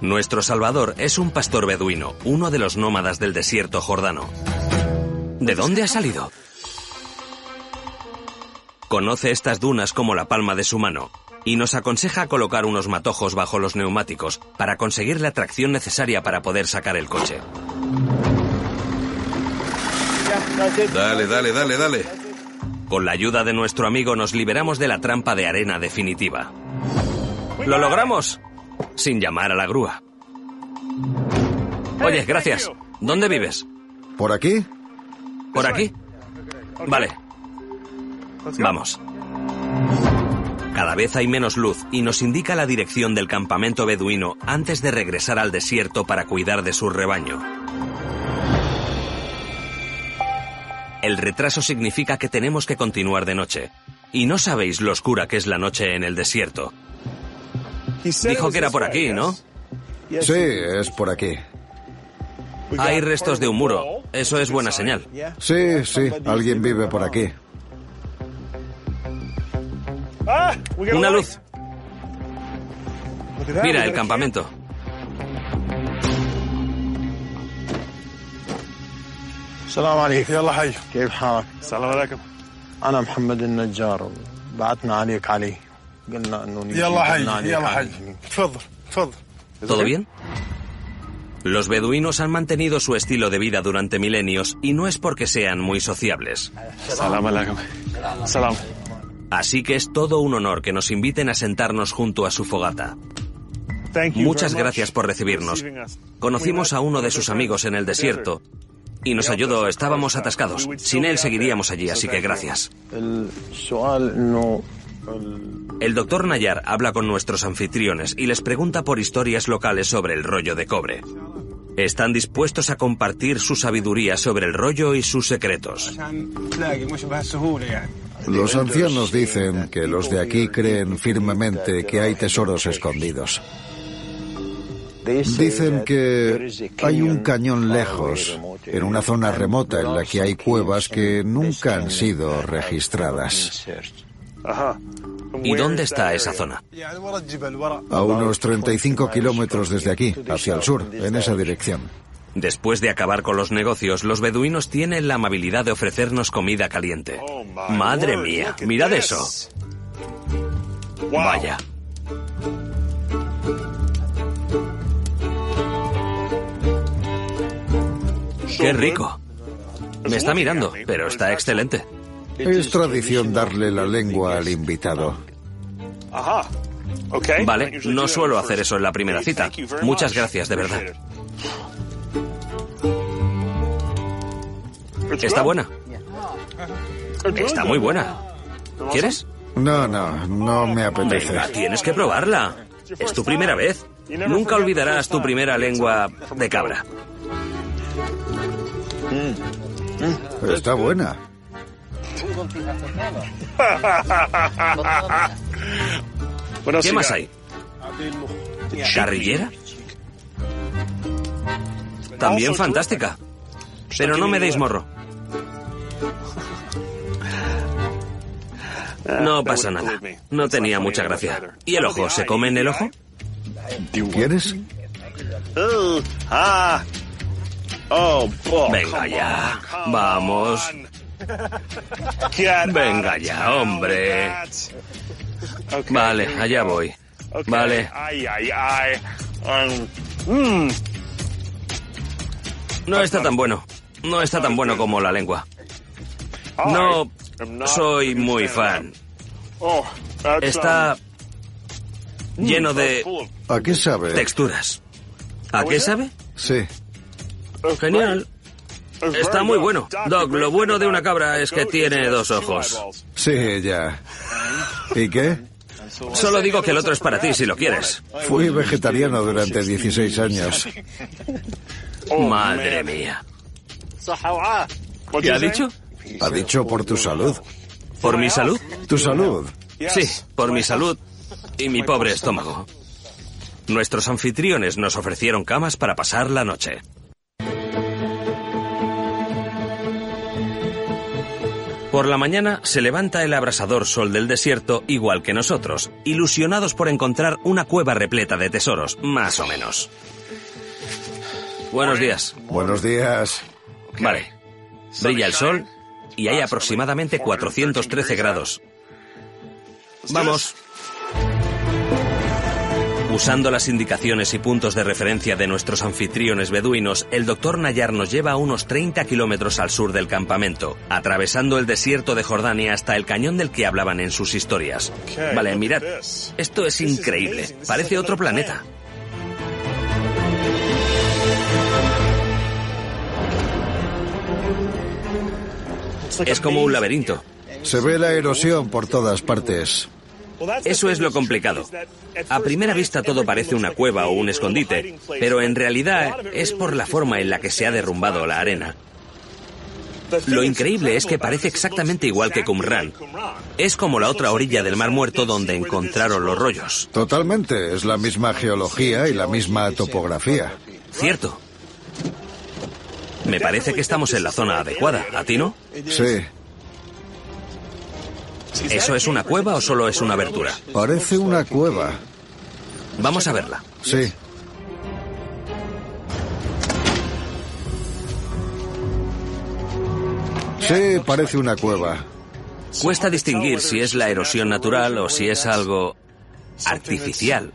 Nuestro Salvador es un pastor beduino, uno de los nómadas del desierto jordano. ¿De dónde ha salido? Conoce estas dunas como la palma de su mano y nos aconseja colocar unos matojos bajo los neumáticos para conseguir la tracción necesaria para poder sacar el coche. Dale, dale, dale, dale. Con la ayuda de nuestro amigo nos liberamos de la trampa de arena definitiva. ¡Lo logramos! Sin llamar a la grúa. Oye, gracias. ¿Dónde vives? ¿Por aquí? ¿Por aquí? Vale. Vamos. Cada vez hay menos luz y nos indica la dirección del campamento beduino antes de regresar al desierto para cuidar de su rebaño. El retraso significa que tenemos que continuar de noche. Y no sabéis lo oscura que es la noche en el desierto. Dijo que era por aquí, ¿no? Sí, es por aquí. Hay restos de un muro. Eso es buena señal. Sí, sí, alguien vive por aquí. Una luz. Mira el campamento. السلام عليكم يلا حي كيف حالك؟ السلام عليكم انا محمد النجار بعتنا عليك علي قلنا انه يلا حي يلا حي تفضل تفضل ¿Todo bien? Los beduinos han mantenido su estilo de vida durante milenios y no es porque sean muy sociables. Salam alaikum. Salam. Así que es todo un honor que nos inviten a sentarnos junto a su fogata. Muchas gracias por recibirnos. Conocimos a uno de sus amigos en el desierto y nos ayudó. Estábamos atascados. Sin él seguiríamos allí, así que gracias. El doctor Nayar habla con nuestros anfitriones y les pregunta por historias locales sobre el rollo de cobre. Están dispuestos a compartir su sabiduría sobre el rollo y sus secretos. Los ancianos dicen que los de aquí creen firmemente que hay tesoros escondidos. Dicen que hay un cañón lejos, en una zona remota en la que hay cuevas que nunca han sido registradas. ¿Y dónde está esa zona? A unos 35 kilómetros desde aquí, hacia el sur, en esa dirección. Después de acabar con los negocios, los beduinos tienen la amabilidad de ofrecernos comida caliente. Madre mía, mirad eso. Vaya. ¡Qué rico! Me está mirando, pero está excelente. Es tradición darle la lengua al invitado. Vale, no suelo hacer eso en la primera cita. Muchas gracias, de verdad. Está buena. Está muy buena. ¿Quieres? No, no, no me apetece. Venga, tienes que probarla. Es tu primera vez. Nunca olvidarás tu primera lengua de cabra. Está buena. ¿Qué más hay? ¿Carrillera? También fantástica. Pero no me deis morro. No pasa nada. No tenía mucha gracia. ¿Y el ojo? ¿Se come en el ojo? ¿Quieres? Venga ya. Vamos. Venga ya, hombre. Vale, allá voy. Vale. No está tan bueno. No está tan bueno como la lengua. No soy muy fan. Está lleno de ¿A qué sabe? texturas. ¿A qué sabe? Sí. Genial. Está muy bueno. Doc, lo bueno de una cabra es que tiene dos ojos. Sí, ya. ¿Y qué? Solo digo que el otro es para ti si lo quieres. Fui vegetariano durante 16 años. Madre mía. ¿Qué ha dicho? Ha dicho por tu salud. ¿Por mi salud? Tu salud. Sí, por mi salud y mi pobre estómago. Nuestros anfitriones nos ofrecieron camas para pasar la noche. Por la mañana se levanta el abrasador sol del desierto igual que nosotros, ilusionados por encontrar una cueva repleta de tesoros, más o menos. Buenos días. Buenos días. Vale. Brilla el sol y hay aproximadamente 413 grados. Vamos. Usando las indicaciones y puntos de referencia de nuestros anfitriones beduinos, el doctor Nayar nos lleva a unos 30 kilómetros al sur del campamento, atravesando el desierto de Jordania hasta el cañón del que hablaban en sus historias. Vale, mirad, esto es increíble, parece otro planeta. Es como un laberinto. Se ve la erosión por todas partes. Eso es lo complicado. A primera vista todo parece una cueva o un escondite, pero en realidad es por la forma en la que se ha derrumbado la arena. Lo increíble es que parece exactamente igual que Qumran. Es como la otra orilla del Mar Muerto donde encontraron los rollos. Totalmente, es la misma geología y la misma topografía. Cierto. Me parece que estamos en la zona adecuada. ¿A ti no? Sí. ¿Eso es una cueva o solo es una abertura? Parece una cueva. Vamos a verla. Sí. Sí, parece una cueva. Cuesta distinguir si es la erosión natural o si es algo artificial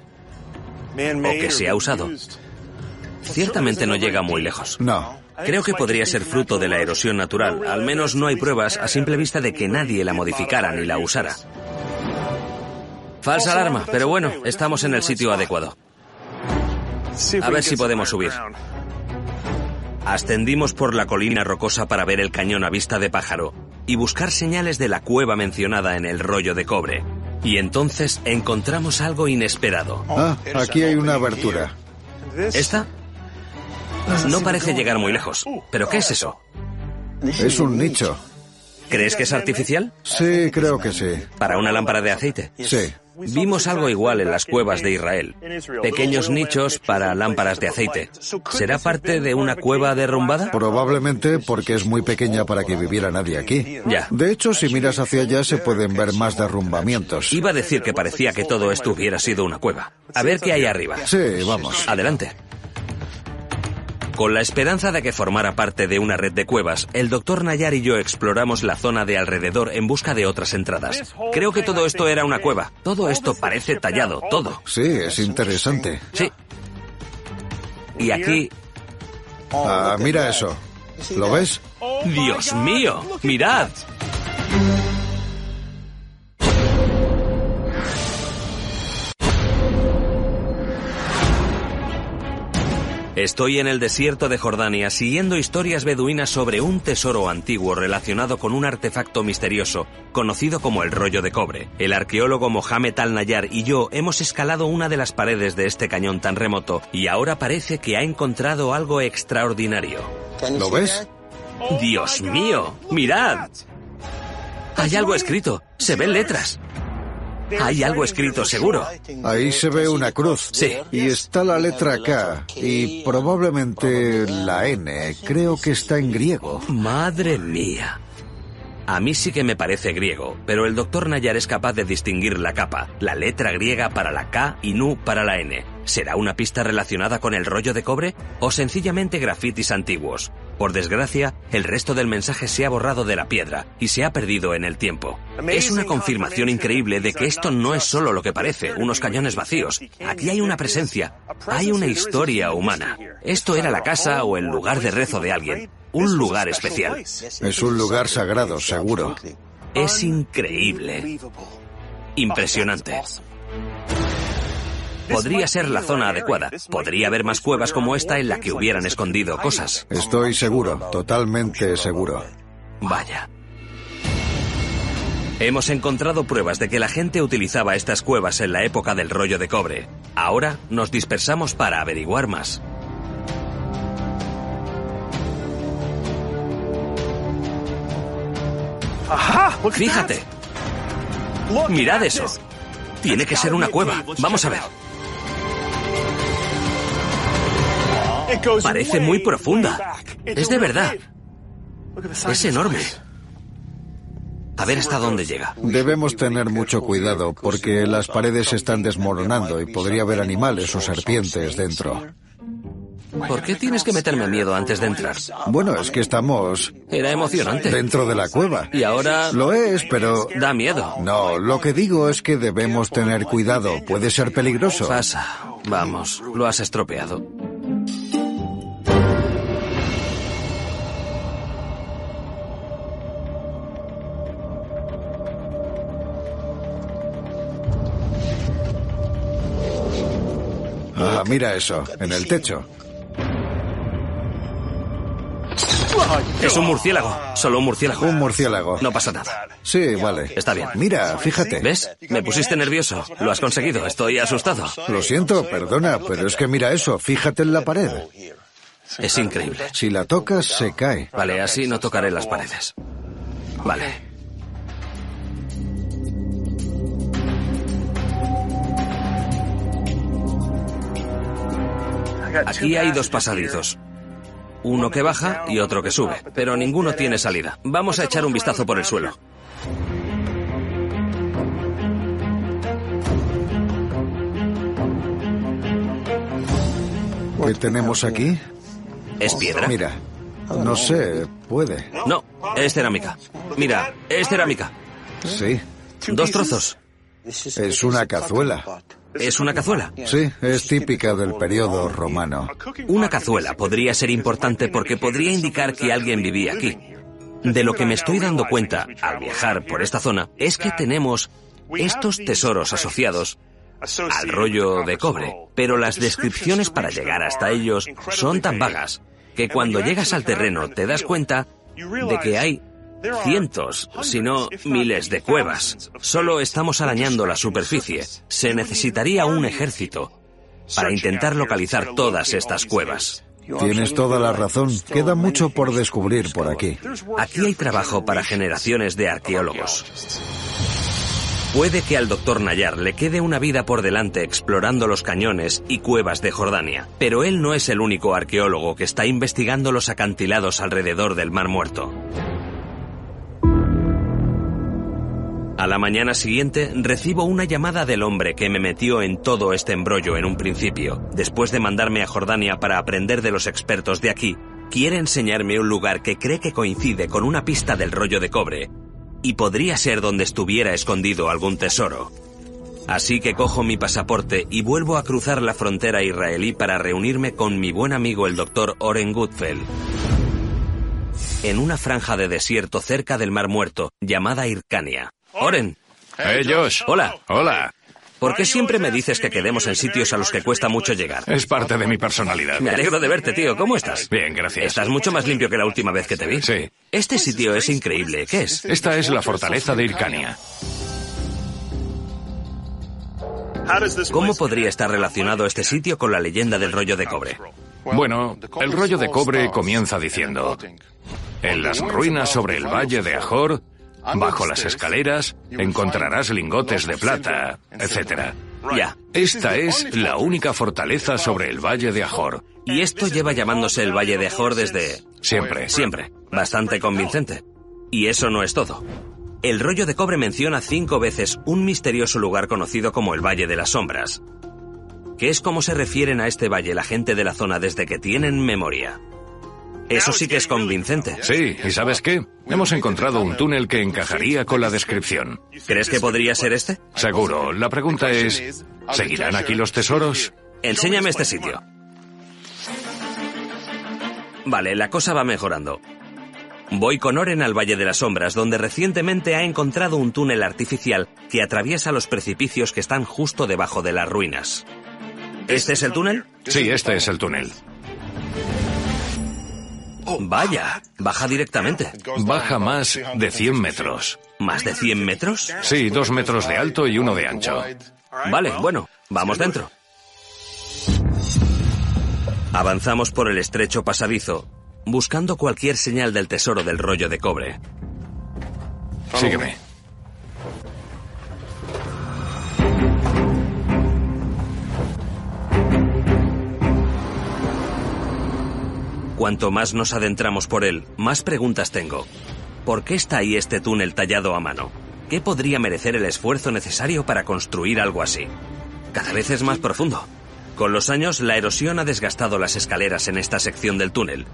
o que se ha usado. Ciertamente no llega muy lejos. No. Creo que podría ser fruto de la erosión natural. Al menos no hay pruebas a simple vista de que nadie la modificara ni la usara. Falsa alarma, pero bueno, estamos en el sitio adecuado. A ver si podemos subir. Ascendimos por la colina rocosa para ver el cañón a vista de pájaro y buscar señales de la cueva mencionada en el rollo de cobre. Y entonces encontramos algo inesperado. Ah, aquí hay una abertura. ¿Esta? No parece llegar muy lejos. ¿Pero qué es eso? Es un nicho. ¿Crees que es artificial? Sí, creo que sí. ¿Para una lámpara de aceite? Sí. Vimos algo igual en las cuevas de Israel. Pequeños nichos para lámparas de aceite. ¿Será parte de una cueva derrumbada? Probablemente porque es muy pequeña para que viviera nadie aquí. Ya. De hecho, si miras hacia allá se pueden ver más derrumbamientos. Iba a decir que parecía que todo esto hubiera sido una cueva. A ver qué hay arriba. Sí, vamos. Adelante. Con la esperanza de que formara parte de una red de cuevas, el doctor Nayar y yo exploramos la zona de alrededor en busca de otras entradas. Creo que todo esto era una cueva. Todo esto parece tallado, todo. Sí, es interesante. Sí. Y aquí... Ah, mira eso. ¿Lo ves? ¡Dios mío! ¡Mirad! Estoy en el desierto de Jordania siguiendo historias beduinas sobre un tesoro antiguo relacionado con un artefacto misterioso, conocido como el rollo de cobre. El arqueólogo Mohamed Al-Nayar y yo hemos escalado una de las paredes de este cañón tan remoto y ahora parece que ha encontrado algo extraordinario. ¿Lo ves? ¡Dios mío! ¡Mirad! Hay algo escrito. Se ven letras. Hay algo escrito, seguro. Ahí se ve una cruz. Sí. Y está la letra K y probablemente la N. Creo que está en griego. Madre mía. A mí sí que me parece griego, pero el doctor Nayar es capaz de distinguir la capa, la letra griega para la K y Nu para la N. ¿Será una pista relacionada con el rollo de cobre? ¿O sencillamente grafitis antiguos? Por desgracia, el resto del mensaje se ha borrado de la piedra y se ha perdido en el tiempo. Es una confirmación increíble de que esto no es solo lo que parece, unos cañones vacíos. Aquí hay una presencia, hay una historia humana. Esto era la casa o el lugar de rezo de alguien, un lugar especial. Es un lugar sagrado, seguro. Es increíble. Impresionante. Podría ser la zona adecuada. Podría haber más cuevas como esta en la que hubieran escondido cosas. Estoy seguro, totalmente seguro. Vaya. Hemos encontrado pruebas de que la gente utilizaba estas cuevas en la época del rollo de cobre. Ahora nos dispersamos para averiguar más. Fíjate. Mirad eso. Tiene que ser una cueva. Vamos a ver. Parece muy profunda. Es de verdad. Es enorme. A ver hasta dónde llega. Debemos tener mucho cuidado porque las paredes se están desmoronando y podría haber animales o serpientes dentro. ¿Por qué tienes que meterme miedo antes de entrar? Bueno, es que estamos... Era emocionante. Dentro de la cueva. Y ahora... Lo es, pero... Da miedo. No, lo que digo es que debemos tener cuidado. Puede ser peligroso. Pasa. Vamos, lo has estropeado. Mira eso, en el techo. Es un murciélago. Solo un murciélago. Un murciélago. No pasa nada. Sí, vale. Está bien. Mira, fíjate. ¿Ves? Me pusiste nervioso. Lo has conseguido. Estoy asustado. Lo siento, perdona, pero es que mira eso. Fíjate en la pared. Es increíble. Si la tocas, se cae. Vale, así no tocaré las paredes. Vale. Aquí hay dos pasadizos. Uno que baja y otro que sube, pero ninguno tiene salida. Vamos a echar un vistazo por el suelo. ¿Qué tenemos aquí? ¿Es piedra? Mira, no sé, puede. No, es cerámica. Mira, es cerámica. Sí. Dos trozos. Es una cazuela. ¿Es una cazuela? Sí, es típica del periodo romano. Una cazuela podría ser importante porque podría indicar que alguien vivía aquí. De lo que me estoy dando cuenta al viajar por esta zona es que tenemos estos tesoros asociados al rollo de cobre, pero las descripciones para llegar hasta ellos son tan vagas que cuando llegas al terreno te das cuenta de que hay cientos, si no miles de cuevas. Solo estamos arañando la superficie. Se necesitaría un ejército para intentar localizar todas estas cuevas. Tienes toda la razón. Queda mucho por descubrir por aquí. Aquí hay trabajo para generaciones de arqueólogos. Puede que al doctor Nayar le quede una vida por delante explorando los cañones y cuevas de Jordania, pero él no es el único arqueólogo que está investigando los acantilados alrededor del Mar Muerto. A la mañana siguiente recibo una llamada del hombre que me metió en todo este embrollo en un principio, después de mandarme a Jordania para aprender de los expertos de aquí. Quiere enseñarme un lugar que cree que coincide con una pista del rollo de cobre, y podría ser donde estuviera escondido algún tesoro. Así que cojo mi pasaporte y vuelvo a cruzar la frontera israelí para reunirme con mi buen amigo el doctor Oren Gutfeld. En una franja de desierto cerca del Mar Muerto, llamada Irkania. Oren. Hey, Josh. Hola. Hola. ¿Por qué siempre me dices que quedemos en sitios a los que cuesta mucho llegar? Es parte de mi personalidad. Me alegro de verte, tío. ¿Cómo estás? Bien, gracias. Estás mucho más limpio que la última vez que te vi. Sí. Este sitio es increíble. ¿Qué es? Esta es la fortaleza de Irkania. ¿Cómo podría estar relacionado este sitio con la leyenda del rollo de cobre? Bueno, el rollo de cobre comienza diciendo, en las ruinas sobre el valle de Ajor, bajo las escaleras, encontrarás lingotes de plata, etc. Ya. Esta es la única fortaleza sobre el valle de Ajor. Y esto lleva llamándose el Valle de Ajor desde... Siempre. Siempre. Bastante convincente. Y eso no es todo. El rollo de cobre menciona cinco veces un misterioso lugar conocido como el Valle de las Sombras, que es como se refieren a este valle la gente de la zona desde que tienen memoria. Eso sí que es convincente. Sí, ¿y sabes qué? Hemos encontrado un túnel que encajaría con la descripción. ¿Crees que podría ser este? Seguro. La pregunta es, ¿seguirán aquí los tesoros? Enséñame este sitio. Vale, la cosa va mejorando. Voy con Oren al Valle de las Sombras, donde recientemente ha encontrado un túnel artificial que atraviesa los precipicios que están justo debajo de las ruinas. ¿Este es el túnel? Sí, este es el túnel. Vaya, baja directamente. Baja más de 100 metros. ¿Más de 100 metros? Sí, dos metros de alto y uno de ancho. Vale, bueno, vamos dentro. Avanzamos por el estrecho pasadizo, buscando cualquier señal del tesoro del rollo de cobre. Sígueme. Cuanto más nos adentramos por él, más preguntas tengo. ¿Por qué está ahí este túnel tallado a mano? ¿Qué podría merecer el esfuerzo necesario para construir algo así? Cada vez es más profundo. Con los años, la erosión ha desgastado las escaleras en esta sección del túnel.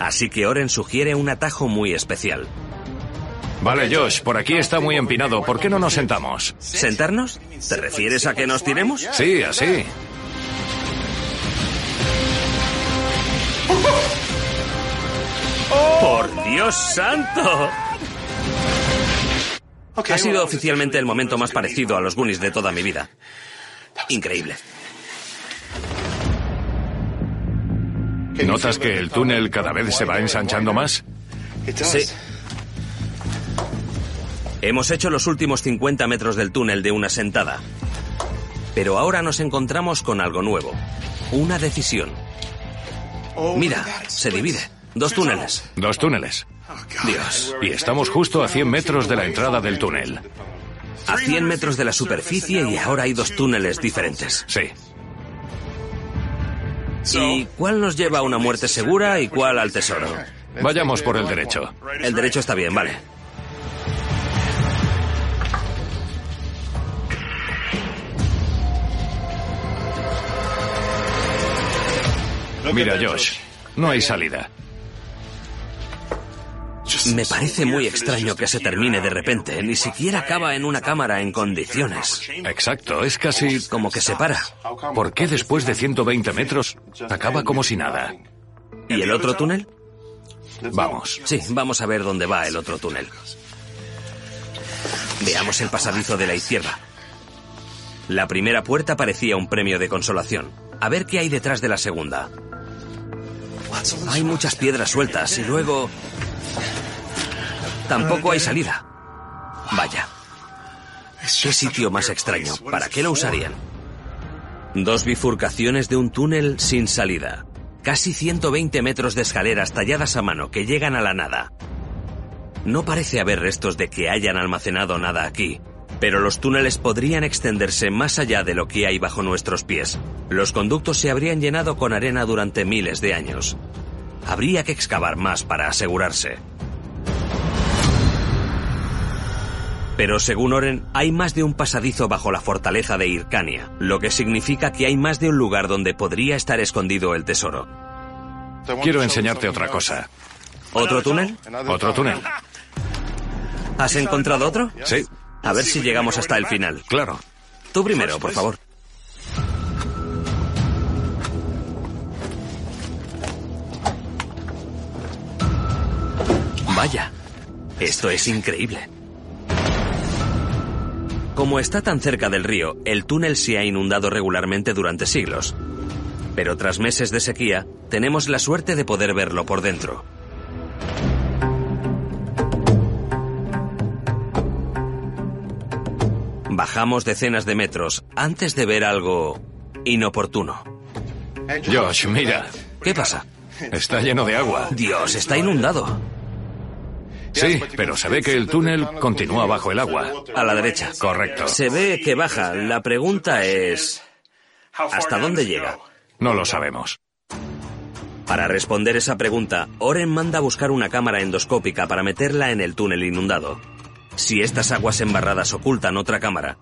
Así que Oren sugiere un atajo muy especial. Vale, Josh, por aquí está muy empinado. ¿Por qué no nos sentamos? ¿Sentarnos? ¿Te refieres a que nos tiremos? Sí, así. ¡Por Dios santo! Ha sido oficialmente el momento más parecido a los Goonies de toda mi vida. Increíble. ¿Notas que el túnel cada vez se va ensanchando más? Sí. Hemos hecho los últimos 50 metros del túnel de una sentada. Pero ahora nos encontramos con algo nuevo. Una decisión. Mira, se divide. Dos túneles. Dos túneles. Dios. Y estamos justo a 100 metros de la entrada del túnel. A 100 metros de la superficie y ahora hay dos túneles diferentes. Sí. ¿Y cuál nos lleva a una muerte segura y cuál al tesoro? Vayamos por el derecho. El derecho está bien, vale. Mira, Josh, no hay salida. Me parece muy extraño que se termine de repente. Ni siquiera acaba en una cámara en condiciones. Exacto, es casi... Como que se para. ¿Por qué después de 120 metros acaba como si nada? ¿Y el otro túnel? Vamos. Sí, vamos a ver dónde va el otro túnel. Veamos el pasadizo de la izquierda. La primera puerta parecía un premio de consolación. A ver qué hay detrás de la segunda. Hay muchas piedras sueltas y luego... Tampoco hay salida. Vaya. ¿Qué sitio más extraño? ¿Para qué lo usarían? Dos bifurcaciones de un túnel sin salida. Casi 120 metros de escaleras talladas a mano que llegan a la nada. No parece haber restos de que hayan almacenado nada aquí. Pero los túneles podrían extenderse más allá de lo que hay bajo nuestros pies. Los conductos se habrían llenado con arena durante miles de años. Habría que excavar más para asegurarse. Pero según Oren, hay más de un pasadizo bajo la fortaleza de Hircania, lo que significa que hay más de un lugar donde podría estar escondido el tesoro. Quiero enseñarte otra cosa. ¿Otro túnel? Otro túnel. ¿Has encontrado otro? Sí. A ver si llegamos hasta el final. Claro. Tú primero, por favor. Vaya, esto es increíble. Como está tan cerca del río, el túnel se ha inundado regularmente durante siglos. Pero tras meses de sequía, tenemos la suerte de poder verlo por dentro. Bajamos decenas de metros antes de ver algo inoportuno. Josh, mira. ¿Qué pasa? Está lleno de agua. Dios, está inundado. Sí, pero se ve que el túnel continúa bajo el agua. A la derecha. Correcto. Se ve que baja. La pregunta es... ¿Hasta dónde llega? No lo sabemos. Para responder esa pregunta, Oren manda a buscar una cámara endoscópica para meterla en el túnel inundado. Si estas aguas embarradas ocultan otra cámara,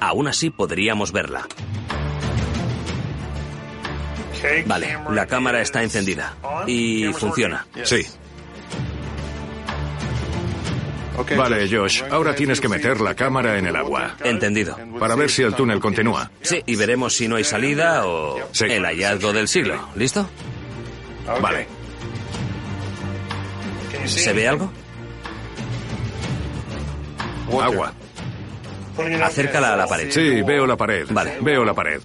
aún así podríamos verla. Vale, la cámara está encendida. Y funciona. Sí. Vale, Josh, ahora tienes que meter la cámara en el agua. Entendido. Para ver si el túnel continúa. Sí, y veremos si no hay salida o el hallazgo del siglo. ¿Listo? Vale. ¿Se ve algo? Agua. Acércala a la pared. Sí, veo la pared. Vale. Veo la pared.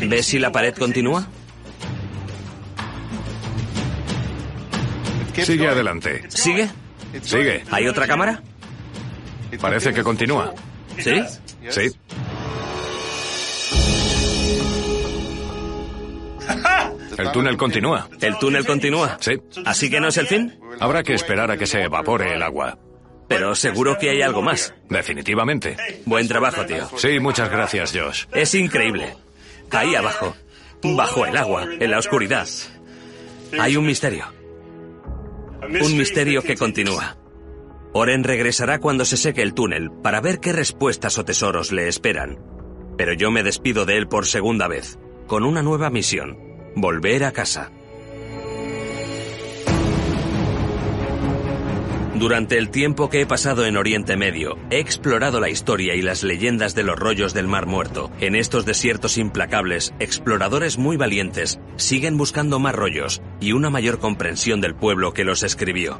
¿Ves si la pared continúa? Sigue adelante. ¿Sigue? Sigue. ¿Hay otra cámara? Parece que continúa. ¿Sí? Sí. El túnel continúa. ¿El túnel continúa? Sí. ¿Así que no es el fin? Habrá que esperar a que se evapore el agua. Pero seguro que hay algo más. Definitivamente. Buen trabajo, tío. Sí, muchas gracias, Josh. Es increíble. Ahí abajo, bajo el agua, en la oscuridad, hay un misterio. Un misterio que continúa. Oren regresará cuando se seque el túnel para ver qué respuestas o tesoros le esperan. Pero yo me despido de él por segunda vez, con una nueva misión. Volver a casa. Durante el tiempo que he pasado en Oriente Medio, he explorado la historia y las leyendas de los rollos del Mar Muerto. En estos desiertos implacables, exploradores muy valientes siguen buscando más rollos y una mayor comprensión del pueblo que los escribió.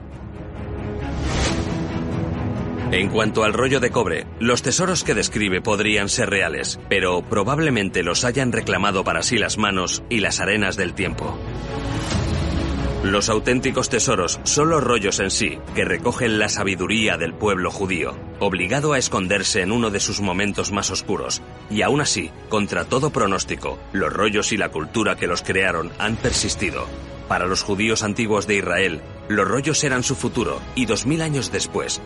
En cuanto al rollo de cobre, los tesoros que describe podrían ser reales, pero probablemente los hayan reclamado para sí las manos y las arenas del tiempo. Los auténticos tesoros son los rollos en sí, que recogen la sabiduría del pueblo judío, obligado a esconderse en uno de sus momentos más oscuros. Y aún así, contra todo pronóstico, los rollos y la cultura que los crearon han persistido. Para los judíos antiguos de Israel, los rollos eran su futuro, y dos mil años después,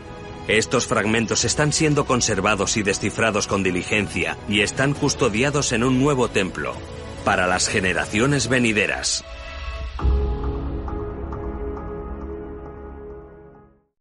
estos fragmentos están siendo conservados y descifrados con diligencia y están custodiados en un nuevo templo para las generaciones venideras.